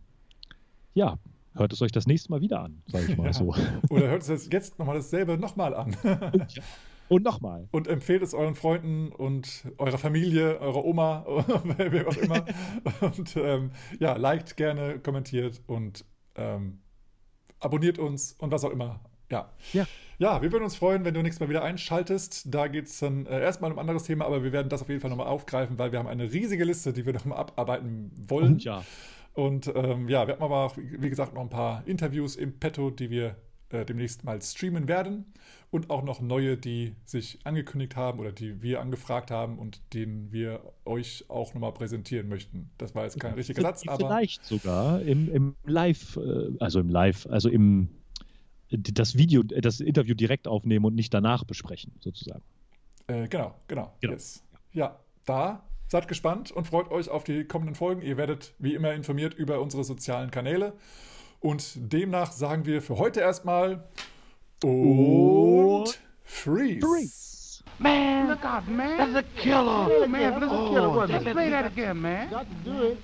ja, hört es euch das nächste Mal wieder an, sage ich mal Ja. so. Oder hört es jetzt nochmal dasselbe nochmal an. Und, ja. und nochmal. Und empfehlt es euren Freunden und eurer Familie, eurer Oma, wem auch immer. Und ähm, ja, liked gerne, kommentiert und ähm, abonniert uns und was auch immer. Ja. Ja. Ja, wir würden uns freuen, wenn du nächstes Mal wieder einschaltest. Da geht es dann äh, erstmal um ein anderes Thema, aber wir werden das auf jeden Fall nochmal aufgreifen, weil wir haben eine riesige Liste, die wir nochmal abarbeiten wollen. Und ja. Und ähm, ja, wir haben aber auch, wie gesagt, noch ein paar Interviews im Petto, die wir äh, demnächst mal streamen werden. Und auch noch neue, die sich angekündigt haben oder die wir angefragt haben und denen wir euch auch nochmal präsentieren möchten. Das war jetzt kein richtiger Satz, aber Vielleicht sogar im, im Live, äh, also im Live, also im das Video, äh, das Interview direkt aufnehmen und nicht danach besprechen, sozusagen. äh, genau, genau. Genau. Yes. Ja, da seid gespannt und freut euch auf die kommenden Folgen. Ihr werdet wie immer informiert über unsere sozialen Kanäle. Und demnach sagen wir für heute erstmal und freeze. Freeze. Man, look out, man. That's a killer. Oh, man, that's a killer. Let's play that again, man. Got to do it.